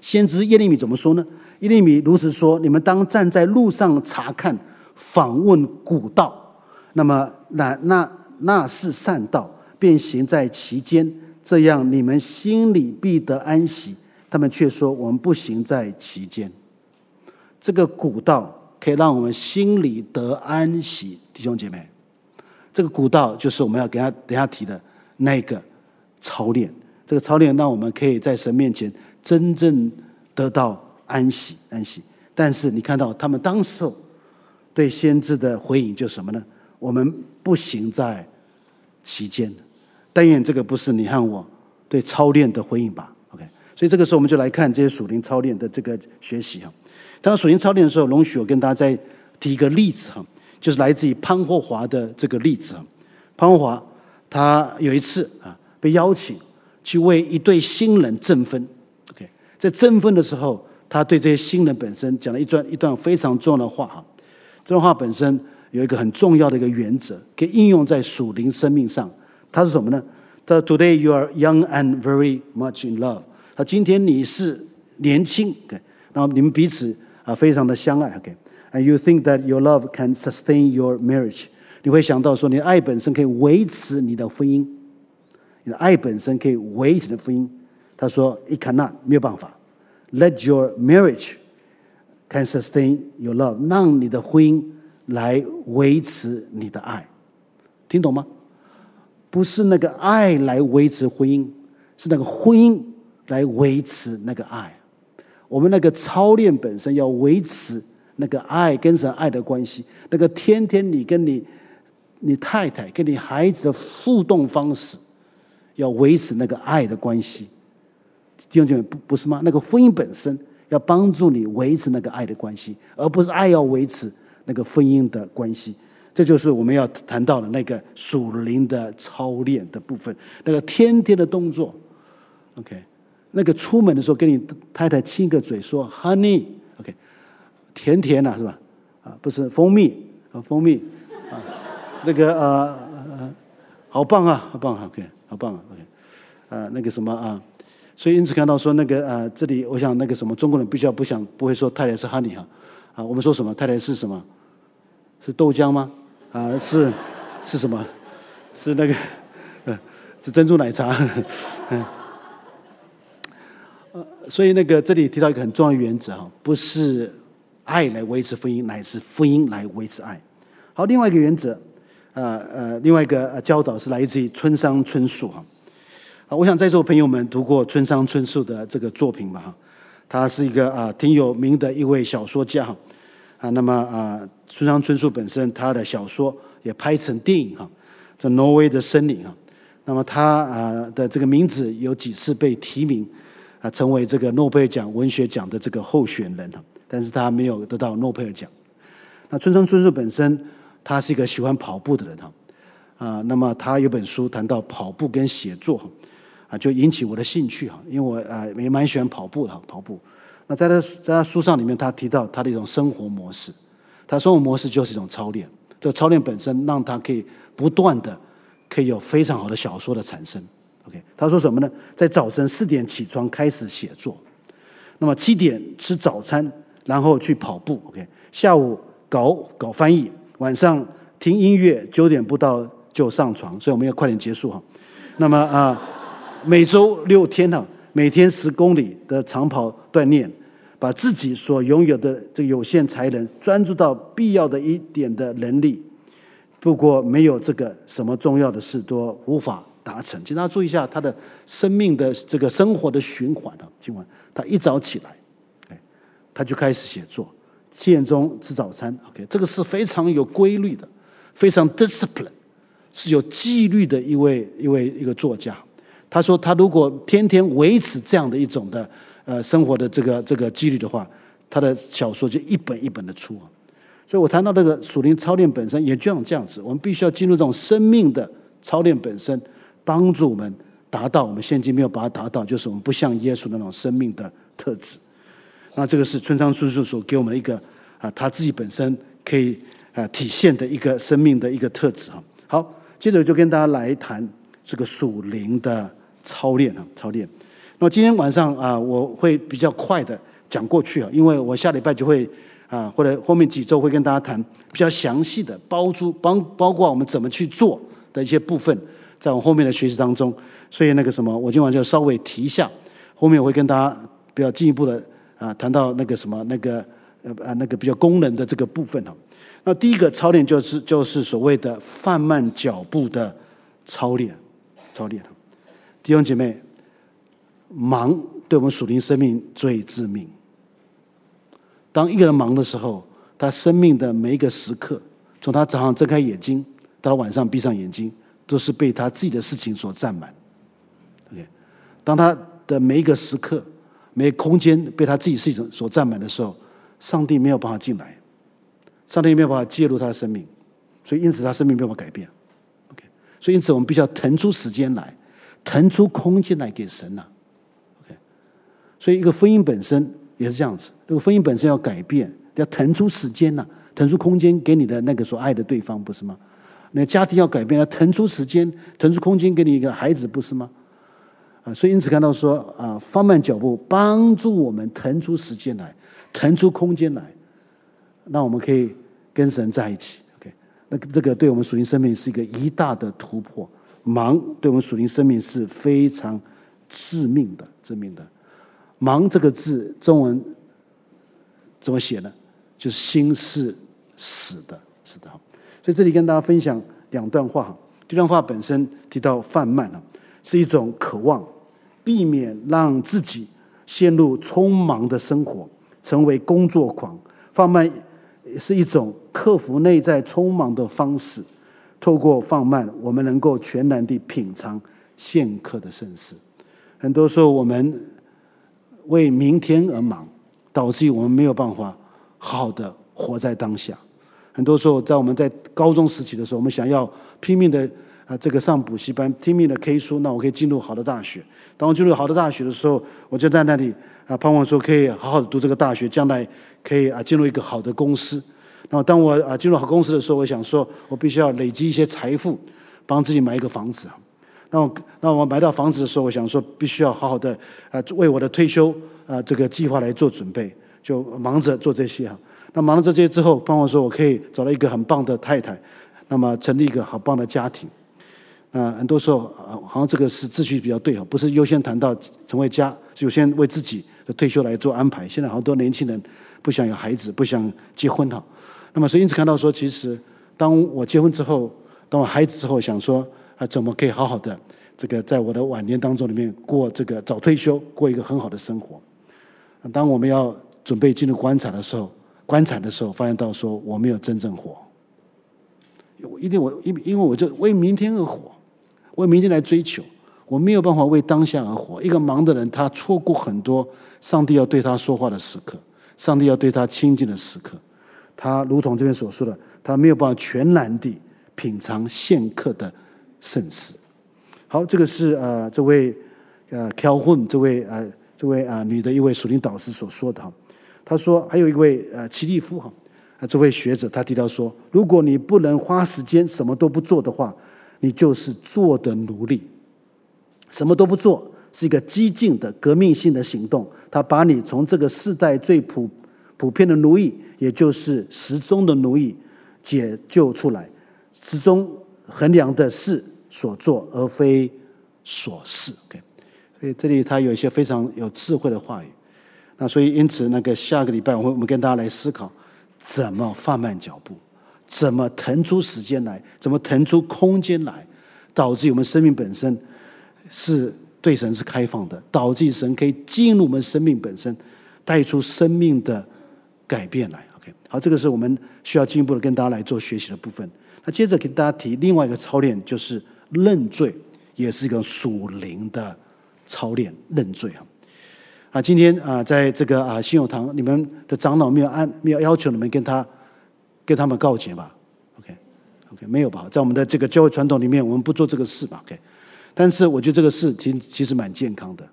先知耶利米怎么说呢？耶利米如此说：“你们当站在路上查看，访问古道，那么那那那是善道，便行在其间，这样你们心里必得安息。”他们却说：“我们不行在其间。”这个古道可以让我们心里得安息，弟兄姐妹。这个古道就是我们要给他等下提的那个操练。这个操练让我们可以在神面前。真正得到安息，安息。但是你看到他们当时对先知的回应就是什么呢？我们不行在其间。但愿这个不是你和我对操练的回应吧。所以这个时候我们就来看这些属灵操练的这个学习哈。当属灵操练的时候，容许我跟大家再提一个例子哈，就是来自于潘霍华的这个例子。潘霍华他有一次啊被邀请去为一对新人证婚。OK，在证婚的时候，他对这些新人本身讲了一段一段非常重要的话哈。这段话本身有一个很重要的一个原则，可以应用在属灵生命上。他是什么呢？他说：“Today you are young and very much in love。”他今天你是年轻，OK，然后你们彼此啊非常的相爱，OK，and you think that your love can sustain your marriage。你会想到说，你的爱本身可以维持你的婚姻，你的爱本身可以维持你的婚姻。他说：“It cannot，没有办法。Let your marriage can sustain your love，让你的婚姻来维持你的爱，听懂吗？不是那个爱来维持婚姻，是那个婚姻来维持那个爱。我们那个操练本身要维持那个爱跟神爱的关系，那个天天你跟你你太太跟你孩子的互动方式，要维持那个爱的关系。弟兄姐妹，不不是吗？那个婚姻本身。要帮助你维持那个爱的关系，而不是爱要维持那个婚姻的关系。这就是我们要谈到的那个属灵的操练的部分，那个天天的动作。OK，那个出门的时候跟你太太亲个嘴说 “honey”，OK，甜甜的、是吧？啊，不是蜂蜜啊，蜂蜜啊，那个呃呃，好棒啊，好棒，OK，好棒啊，OK，啊，那个什么啊。所以因此看到说那个啊，这里我想那个什么中国人必须要不想不会说太太是 honey 哈，啊，我们说什么太太是什么？是豆浆吗？啊，是是什么？是那个，呃，是珍珠奶茶。嗯，<laughs> 所以那个这里提到一个很重要的原则哈，不是爱来维持婚姻，乃是婚姻来维持爱。好，另外一个原则，呃呃，另外一个教导是来自于村上春树哈。啊，我想在座朋友们读过村上春树的这个作品吧？哈，他是一个啊挺有名的一位小说家哈。啊，那么啊，村上春树本身他的小说也拍成电影哈，在挪威的森林哈。那么他啊的这个名字有几次被提名啊，成为这个诺贝尔奖文学奖的这个候选人哈，但是他没有得到诺贝尔奖。那村上春树本身他是一个喜欢跑步的人哈。啊，那么他有本书谈到跑步跟写作哈。啊，就引起我的兴趣哈，因为我啊也蛮喜欢跑步的哈，跑步。那在他在他书上里面，他提到他的一种生活模式，他生活模式就是一种操练。这操练本身让他可以不断的可以有非常好的小说的产生。他说什么呢？在早晨四点起床开始写作，那么七点吃早餐，然后去跑步。OK，下午搞搞翻译，晚上听音乐，九点不到就上床，所以我们要快点结束哈。那么啊。每周六天哈，每天十公里的长跑锻炼，把自己所拥有的这有限才能专注到必要的一点的能力。不过没有这个什么重要的事都无法达成。请大家注意一下他的生命的这个生活的循环啊，今晚。他一早起来，哎，他就开始写作。七点钟吃早餐，OK，这个是非常有规律的，非常 discipline，是有纪律的一位一位一个作家。他说：“他如果天天维持这样的一种的呃生活的这个这个纪律的话，他的小说就一本一本的出啊。所以我谈到这个属灵操练本身，也就像这样子，我们必须要进入这种生命的操练本身，帮助我们达到我们现今没有把它达到，就是我们不像耶稣那种生命的特质。那这个是村上春树所给我们一个啊，他自己本身可以啊体现的一个生命的一个特质哈。好，接着就跟大家来谈这个属灵的。”操练啊，操练。那么今天晚上啊，我会比较快的讲过去啊，因为我下礼拜就会啊，或者后面几周会跟大家谈比较详细的包租帮包括我们怎么去做的一些部分，在我后面的学习当中。所以那个什么，我今晚就稍微提一下，后面我会跟大家比较进一步的啊谈到那个什么那个呃呃那个比较功能的这个部分哈。那第一个操练就是就是所谓的放慢脚步的操练，操练。弟兄姐妹，忙对我们属灵生命最致命。当一个人忙的时候，他生命的每一个时刻，从他早上睁开眼睛到晚上闭上眼睛，都是被他自己的事情所占满。OK，当他的每一个时刻、每个空间被他自己事情所占满的时候，上帝没有办法进来，上帝没有办法介入他的生命，所以因此他生命没有办法改变。OK，所以因此我们必须要腾出时间来。腾出空间来给神呐，OK，所以一个婚姻本身也是这样子。这个婚姻本身要改变，要腾出时间呐，腾出空间给你的那个所爱的对方，不是吗？那家庭要改变，要腾出时间、腾出空间给你一个孩子，不是吗？啊，所以因此看到说啊，放慢脚步，帮助我们腾出时间来，腾出空间来，那我们可以跟神在一起。OK，那这个对我们属灵生命是一个一大的突破。忙对我们属灵生命是非常致命的，致命的。忙这个字，中文怎么写呢？就是心是死的，死的。所以这里跟大家分享两段话。这段话本身提到放慢啊，是一种渴望，避免让自己陷入匆忙的生活，成为工作狂。放慢是一种克服内在匆忙的方式。透过放慢，我们能够全然地品尝现刻的盛世。很多时候，我们为明天而忙，导致我们没有办法好好的活在当下。很多时候，在我们在高中时期的时候，我们想要拼命的啊，这个上补习班，拼命的 K 书，那我可以进入好的大学。当我进入好的大学的时候，我就在那里啊，盼望说可以好好的读这个大学，将来可以啊进入一个好的公司。那当我啊进入好公司的时候，我想说，我必须要累积一些财富，帮自己买一个房子。那我那我买到房子的时候，我想说，必须要好好的啊为我的退休啊这个计划来做准备，就忙着做这些哈。那忙了这些之后，帮我说我可以找到一个很棒的太太，那么成立一个很棒的家庭。啊，很多时候啊，好像这个是秩序比较对哈，不是优先谈到成为家，就先为自己的退休来做安排。现在好多年轻人不想有孩子，不想结婚哈。那么，所以因此看到说，其实当我结婚之后，当我孩子之后，想说啊，怎么可以好好的这个在我的晚年当中里面过这个早退休，过一个很好的生活。当我们要准备进入棺材的时候，棺材的时候，发现到说我没有真正活。我一定我因因为我就为明天而活，为明天来追求，我没有办法为当下而活。一个忙的人，他错过很多上帝要对他说话的时刻，上帝要对他亲近的时刻。他如同这边所说的，他没有办法全然地品尝现刻的盛事。好，这个是呃这位呃 Calhoun 这位呃这位啊、呃、女的一位属灵导师所说的哈。他说还有一位呃齐利夫哈，啊这位学者他提到说，如果你不能花时间什么都不做的话，你就是做的奴隶。什么都不做是一个激进的革命性的行动，他把你从这个世代最普普遍的奴役。也就是时钟的奴役，解救出来。时钟衡量的是所做，而非所事。OK，所以这里他有一些非常有智慧的话语。那所以因此，那个下个礼拜，我们我们跟大家来思考，怎么放慢脚步，怎么腾出时间来，怎么腾出空间来，导致我们生命本身是对神是开放的，导致神可以进入我们生命本身，带出生命的改变来。OK，好，这个是我们需要进一步的跟大家来做学习的部分。那接着给大家提另外一个操练，就是认罪，也是一个属灵的操练。认罪啊，啊，今天啊，在这个啊新友堂，你们的长老没有按没有要求你们跟他跟他们告解吧？OK，OK，没有吧？在我们的这个教会传统里面，我们不做这个事吧？OK，但是我觉得这个事其其实蛮健康的，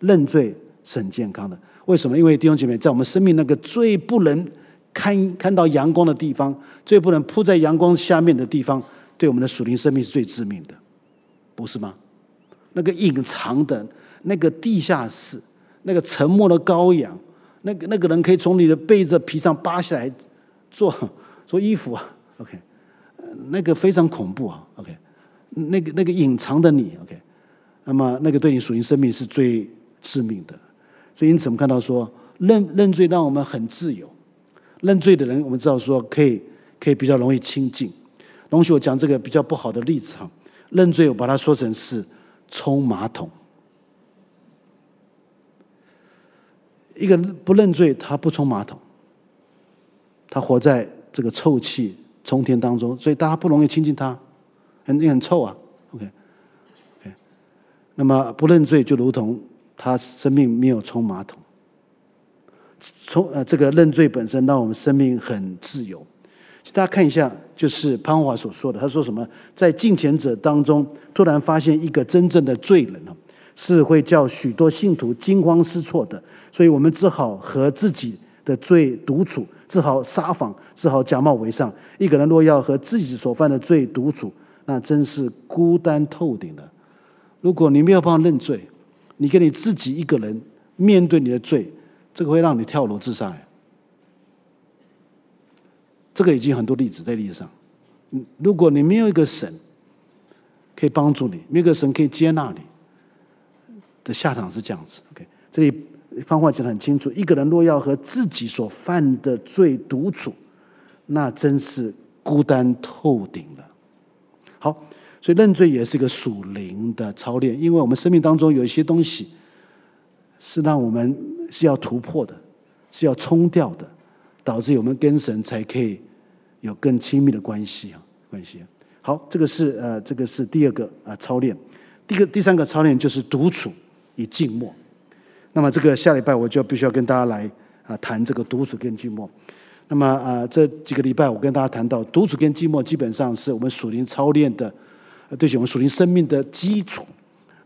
认罪是很健康的。为什么？因为弟兄姐妹，在我们生命那个最不能看看到阳光的地方，最不能铺在阳光下面的地方，对我们的属灵生命是最致命的，不是吗？那个隐藏的、那个地下室、那个沉默的羔羊，那个那个人可以从你的被子皮上扒下来做做衣服，OK，那个非常恐怖啊，OK，那个那个隐藏的你，OK，那么那个对你属于生命是最致命的，所以因此我们看到说认认罪让我们很自由。认罪的人，我们知道说可以可以比较容易亲近。容许我讲这个比较不好的例子哈。认罪，我把它说成是冲马桶。一个人不认罪，他不冲马桶，他活在这个臭气冲天当中，所以大家不容易亲近他，很很臭啊。OK，OK。那么不认罪，就如同他生命没有冲马桶。从呃这个认罪本身，让我们生命很自由。大家看一下，就是潘华所说的，他说什么？在近前者当中，突然发现一个真正的罪人啊，是会叫许多信徒惊慌失措的。所以我们只好和自己的罪独处，只好撒谎，只好假冒为善。一个人若要和自己所犯的罪独处，那真是孤单透顶的。如果你没有办法认罪，你跟你自己一个人面对你的罪。这个会让你跳楼自杀。这个已经很多例子在历史上。如果你没有一个神可以帮助你，没有个神可以接纳你，的下场是这样子。OK，这里方话讲得很清楚：一个人若要和自己所犯的罪独处，那真是孤单透顶了。好，所以认罪也是一个属灵的操练，因为我们生命当中有一些东西是让我们是要突破的，是要冲掉的，导致我们跟神才可以有更亲密的关系啊，关系。好，这个是呃，这个是第二个啊、操练。第个、第三个操练就是独处与静默。那么这个下礼拜我就必须要跟大家来啊、谈这个独处跟静默。那么啊、这几个礼拜我跟大家谈到独处跟静默，基本上是我们属灵操练的，对，我们属灵生命的基础。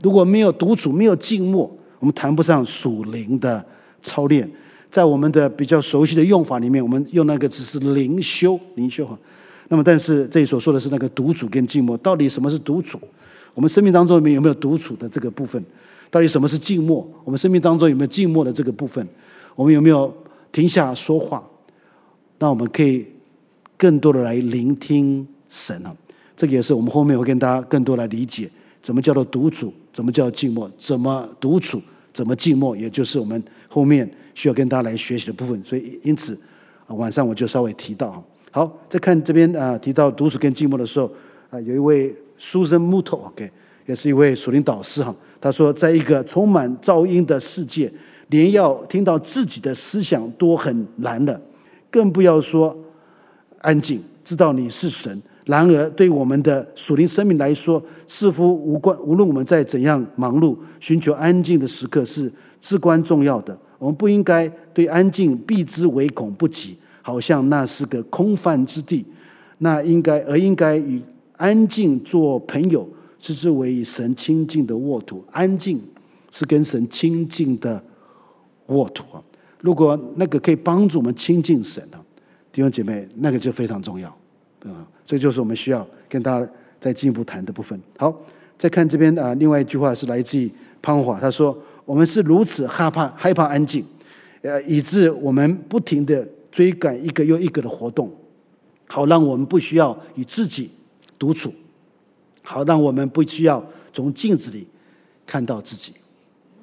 如果没有独处，没有静默，我们谈不上属灵的操练。在我们的比较熟悉的用法里面，我们用那个字是灵修，灵修哈。那么，但是这里所说的是那个独处跟静默，到底什么是独处？我们生命当中里面有没有独处的这个部分？到底什么是静默？我们生命当中有没有静默的这个部分？我们有没有停下说话？那我们可以更多的来聆听神啊！这个也是我们后面会跟大家更多来理解，怎么叫做独处，怎么叫静默，怎么独处，怎么静默，也就是我们后面需要跟大家来学习的部分。所以，因此，晚上我就稍微提到哈。好，再看这边啊，提到独处跟静默的时候啊，有一位 Susan Muto，OK，也是一位属灵导师哈。他说，在一个充满噪音的世界，连要听到自己的思想都很难了，更不要说安静，知道你是神。然而，对我们的属灵生命来说，似乎无关，无论我们在怎样忙碌，寻求安静的时刻是至关重要的。我们不应该对安静避之唯恐不及。好像那是个空泛之地，那应该而应该与安静做朋友，视之为与神亲近的沃土。安静是跟神亲近的沃土啊！如果那个可以帮助我们亲近神啊弟兄姐妹，那个就非常重要，对吧？这就是我们需要跟大家再进一步谈的部分。好，再看这边啊，另外一句话是来自于潘华，他说：“我们是如此害怕害怕安静，呃，以致我们不停的。”追赶一个又一个的活动，好让我们不需要与自己独处，好让我们不需要从镜子里看到自己。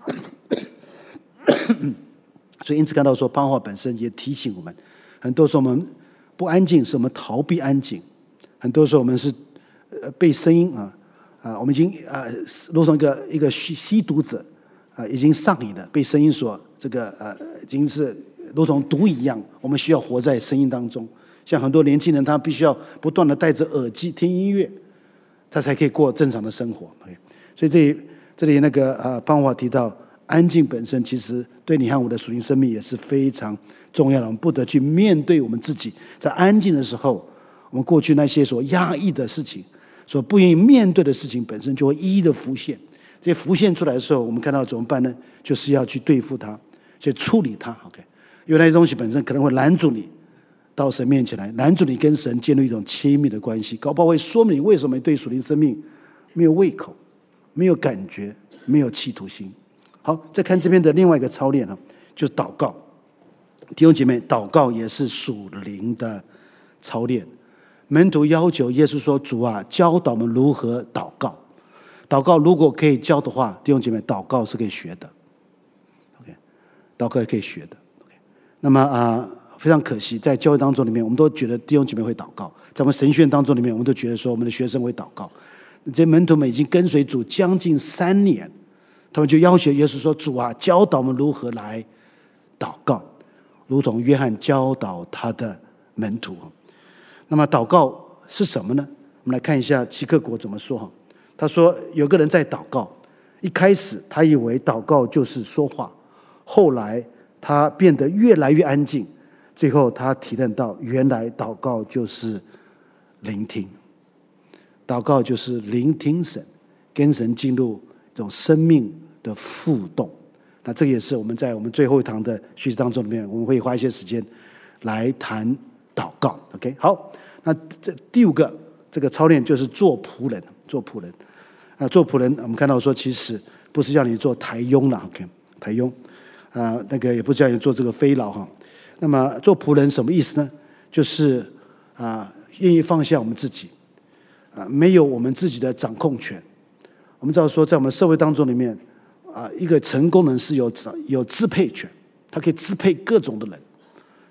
<coughs> 所以，因此看到说，潘华本身也提醒我们，很多时候我们不安静，是我们逃避安静；很多时候我们是呃被声音啊啊，我们已经啊，如同一个一个吸吸毒者啊，已经上瘾了，被声音所这个呃，已经是。如同毒一样，我们需要活在声音当中。像很多年轻人，他必须要不断的戴着耳机听音乐，他才可以过正常的生活，OK？。所以这里这里那个呃，方华提到，安静本身其实对你和我的属灵生命也是非常重要的。我们不得去面对我们自己，在安静的时候，我们过去那些所压抑的事情，所不愿意面对的事情，本身就会一一的浮现。这浮现出来的时候，我们看到怎么办呢？就是要去对付它，去处理它。OK。因为那些东西本身可能会拦住你到神面前来，拦住你跟神建立一种亲密的关系，搞不好会说明你为什么对属灵生命没有胃口、没有感觉、没有企图心。好，再看这边的另外一个操练啊，就祷告。弟兄姐妹，祷告也是属灵的操练。门徒要求耶稣说：“主啊，教导我们如何祷告。”祷告如果可以教的话，弟兄姐妹，祷告是可以学的。OK，祷告也可以学的。OK，那么啊，非常可惜，在教会当中里面，我们都觉得弟兄姐妹会祷告；在我们神学院当中里面，我们都觉得说我们的学生会祷告。这些门徒们已经跟随主将近三年，他们就要求耶稣说：“主啊，教导我们如何来祷告，如同约翰教导他的门徒。”那么祷告是什么呢？我们来看一下齐克果怎么说哈。他说：“有个人在祷告，一开始他以为祷告就是说话，后来。”他变得越来越安静，最后他提炼到，原来祷告就是聆听，祷告就是聆听神，跟神进入一种生命的互动。那这也是我们在我们最后一堂的学习当中里面，我们会花一些时间来谈祷告。OK，好，那这第五个这个操练就是做仆人，做仆人。啊，做仆人，我们看到说，其实不是叫你做台佣了，OK，台佣。啊，那个也不是叫你做这个飞劳哈。那么做仆人什么意思呢？就是啊，愿意放下我们自己，啊，没有我们自己的掌控权。我们知道说，在我们社会当中里面，啊，一个成功人是有有支配权，他可以支配各种的人，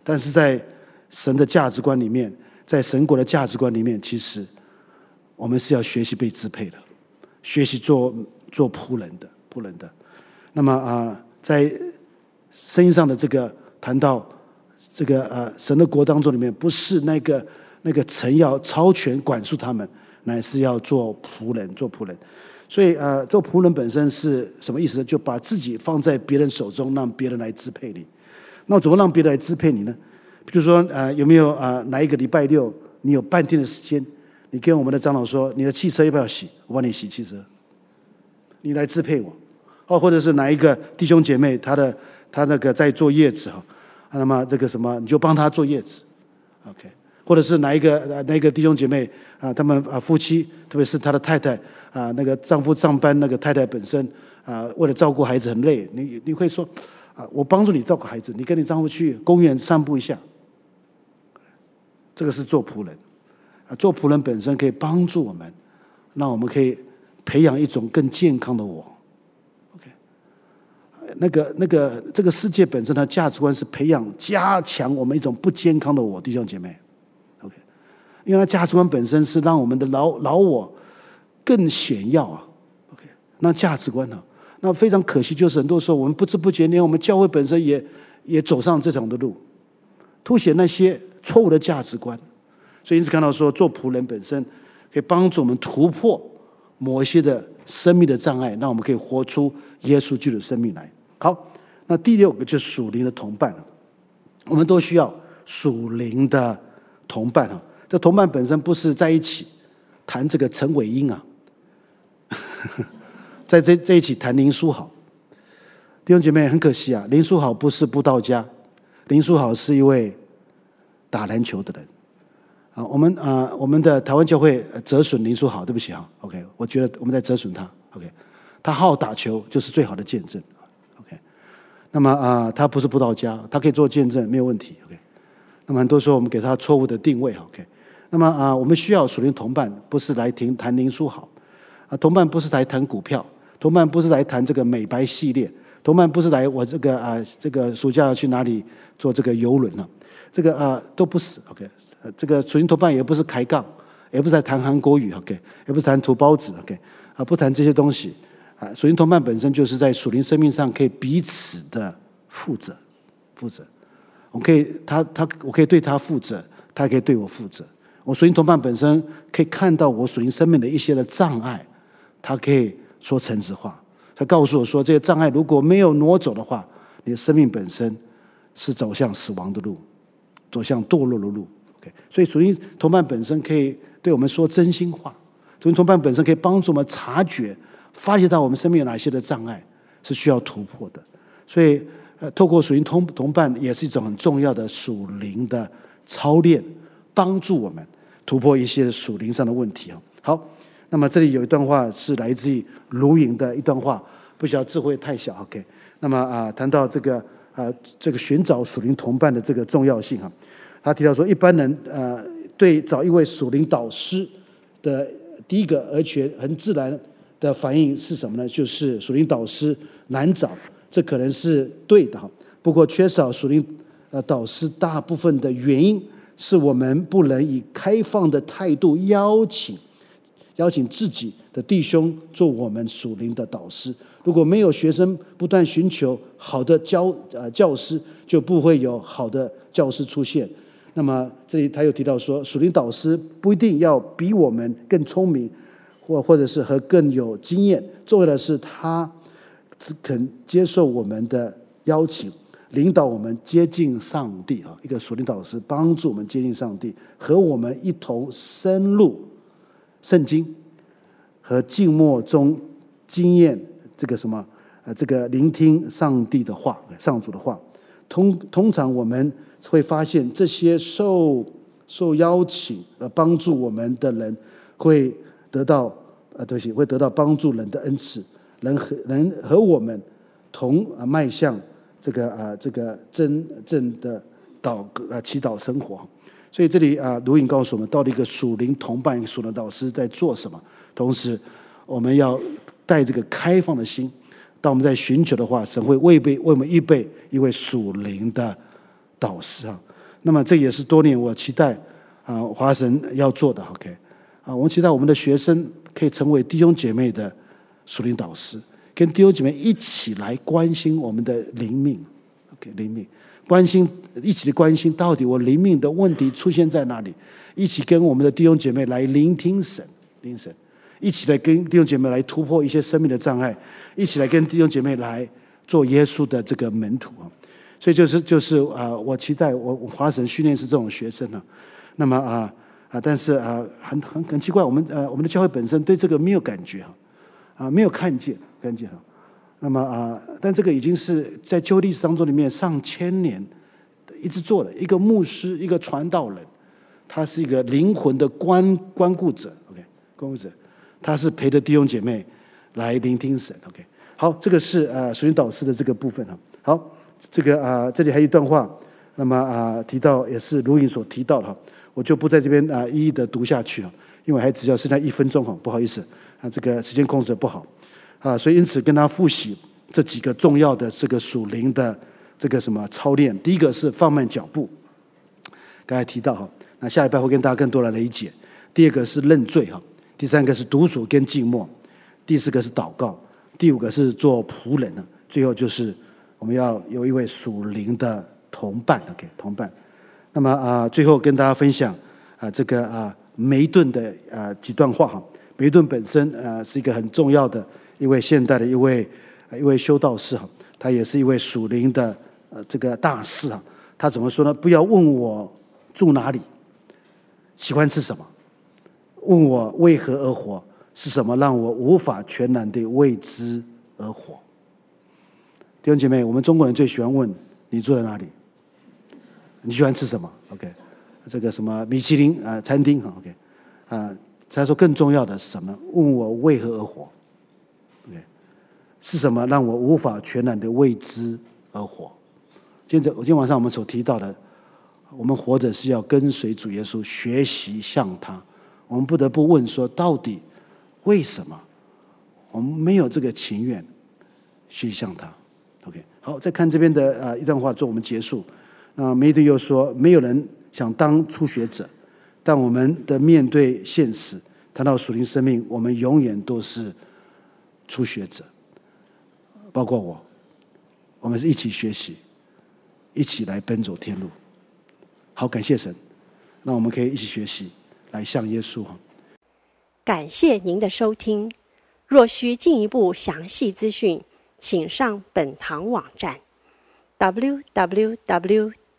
但是在神的价值观里面，在神国的价值观里面，其实我们是要学习被支配的，学习做做仆人的仆人的。那么啊，在圣经上的这个谈到这个呃神的国当中里面，不是那个那个臣要超权管束他们，乃是要做仆人做仆人。所以，呃，做仆人本身是什么意思？就把自己放在别人手中，让别人来支配你。那怎么让别人来支配你呢？比如说，呃，有没有啊、呃？哪一个礼拜六你有半天的时间，你跟我们的长老说，你的汽车要不要洗？我帮你洗汽车，你来支配我。哦，或者是哪一个弟兄姐妹，他的他那个在坐月子哈，那么这个什么，你就帮他坐月子，OK。或者是哪一个哪一个弟兄姐妹啊，他们啊夫妻，特别是他的太太。啊，那个丈夫上班，那个太太本身啊，为了照顾孩子很累。你你会说啊，我帮助你照顾孩子，你跟你丈夫去公园散步一下。这个是做仆人啊，做仆人本身可以帮助我们，让我们可以培养一种更健康的我。那个那个这个世界本身的价值观是培养加强我们一种不健康的我，弟兄姐妹。OK，因为它价值观本身是让我们的老老我。更显要啊，OK，那价值观呢？那非常可惜，就是很多时候我们不知不觉，连我们教会本身也也走上这种的路，凸显那些错误的价值观。所以因此看到说，做仆人本身可以帮助我们突破某一些的生命的障碍，让我们可以活出耶稣基督的生命来。好，那第六个就是属灵的同伴，我们都需要属灵的同伴啊。这同伴本身不是在一起谈这个陈伟英啊。<laughs> 在这这一起谈林书豪，弟兄姐妹，很可惜啊，林书豪不是布道家，林书豪是一位打篮球的人啊。我们啊，我们的台湾教会折损林书豪，对不起啊。OK，我觉得我们在折损他。OK，他好打球就是最好的见证。那么啊，他不是布道家，他可以做见证没有问题。OK，那么很多时候我们给他错误的定位。OK，那么啊，我们需要属灵同伴，不是来听谈林书豪。啊，同伴不是来谈股票，同伴不是来谈这个美白系列，同伴不是来我这个啊，这个暑假要去哪里做这个游轮呢？这个啊都不是。OK，这个属灵同伴也不是开杠，也不是在谈韩国语。OK，也不是谈土包子。OK，啊不谈这些东西。啊，属灵同伴本身就是在属灵生命上可以彼此的负责，负责。我可以他他我可以对他负责，他可以对我负责。我属灵同伴本身可以看到我属灵生命的一些的障碍。他可以说诚实话，他告诉我说：“这些障碍如果没有挪走的话，你的生命本身是走向死亡的路，走向堕落的路。” OK，所以属灵同伴本身可以对我们说真心话，属灵同伴本身可以帮助我们察觉、发现到我们生命有哪些的障碍是需要突破的。所以，呃，透过属灵同同伴也是一种很重要的属灵的操练，帮助我们突破一些属灵上的问题啊。好。那么这里有一段话是来自于卢营的一段话，不晓得智慧太小，OK。那么啊，谈到这个啊，这个寻找属灵同伴的这个重要性啊，他提到说，一般人呃对找一位属灵导师的第一个而且很自然的反应是什么呢？就是属灵导师难找，这可能是对的。不过缺少属灵呃导师，大部分的原因是我们不能以开放的态度邀请。邀请自己的弟兄做我们属灵的导师。如果没有学生不断寻求好的教呃教师，就不会有好的教师出现。那么这里他又提到说，属灵导师不一定要比我们更聪明，或或者是和更有经验。重要的是他只肯接受我们的邀请，领导我们接近上帝啊。一个属灵导师帮助我们接近上帝，和我们一同深入。圣经和静默中经验这个什么呃，这个聆听上帝的话，上主的话。通通常我们会发现，这些受受邀请呃帮助我们的人，会得到呃对不起，会得到帮助人的恩赐，能和能和我们同啊迈向这个啊这个真正的祷呃祈祷生活。所以这里啊，卢影告诉我们，到底一个属灵同伴、属灵导师在做什么？同时，我们要带这个开放的心，当我们在寻求的话，神会为备为我们预备一位属灵的导师啊。那么这也是多年我期待啊华神要做的。OK 啊，我们期待我们的学生可以成为弟兄姐妹的属灵导师，跟弟兄姐妹一起来关心我们的灵命。OK，灵命关心，一起的关心到底我灵命的问题出现在哪里？一起跟我们的弟兄姐妹来聆听神，聆听神。一起来跟弟兄姐妹来突破一些生命的障碍，一起来跟弟兄姐妹来做耶稣的这个门徒啊！所以就是就是啊，我期待我华神训练是这种学生啊。那么啊啊，但是啊，很很很奇怪，我们呃我们的教会本身对这个没有感觉哈，啊没有看见看见哈。那么啊，但这个已经是在旧历史当中里面上千年一直做的一个牧师，一个传道人，他是一个灵魂的关关顾者，OK，关顾者。他是陪着弟兄姐妹来聆听神，OK。好，这个是呃属灵导师的这个部分哈。好，这个啊、这里还有一段话，那么啊、提到也是卢颖所提到的哈，我就不在这边啊、一一的读下去了，因为还只要剩下一分钟哈，不好意思啊，这个时间控制的不好啊，所以因此跟他复习这几个重要的这个属灵的这个什么操练。第一个是放慢脚步，刚才提到哈，那下礼拜会跟大家更多的理解。第二个是认罪哈。第三个是独处跟静默，第四个是祷告，第五个是做仆人呢。最后就是我们要有一位属灵的同伴，OK，同伴。那么啊，最后跟大家分享啊，这个啊梅顿的啊几段话哈。梅顿本身啊是一个很重要的一位现代的一位一位修道士哈，他也是一位属灵的呃这个大师啊。他怎么说呢？不要问我住哪里，喜欢吃什么。问我为何而活？是什么让我无法全然的为之而活？弟兄姐妹，我们中国人最喜欢问你住在哪里？你喜欢吃什么？OK，这个什么米其林啊餐厅哈 OK 啊，再说更重要的是什么？问我为何而活？OK，是什么让我无法全然的为之而活？今天今天晚上我们所提到的，我们活着是要跟随主耶稣，学习像他。我们不得不问说：到底为什么我们没有这个情愿去像他？OK，好，再看这边的啊一段话，做我们结束。啊梅德又说：没有人想当初学者，但我们的面对现实，谈到属灵生命，我们永远都是初学者。包括我，我们是一起学习，一起来奔走天路。好，感谢神，那我们可以一起学习。来向耶稣。感谢您的收听。若需进一步详细资讯，请上本堂网站：www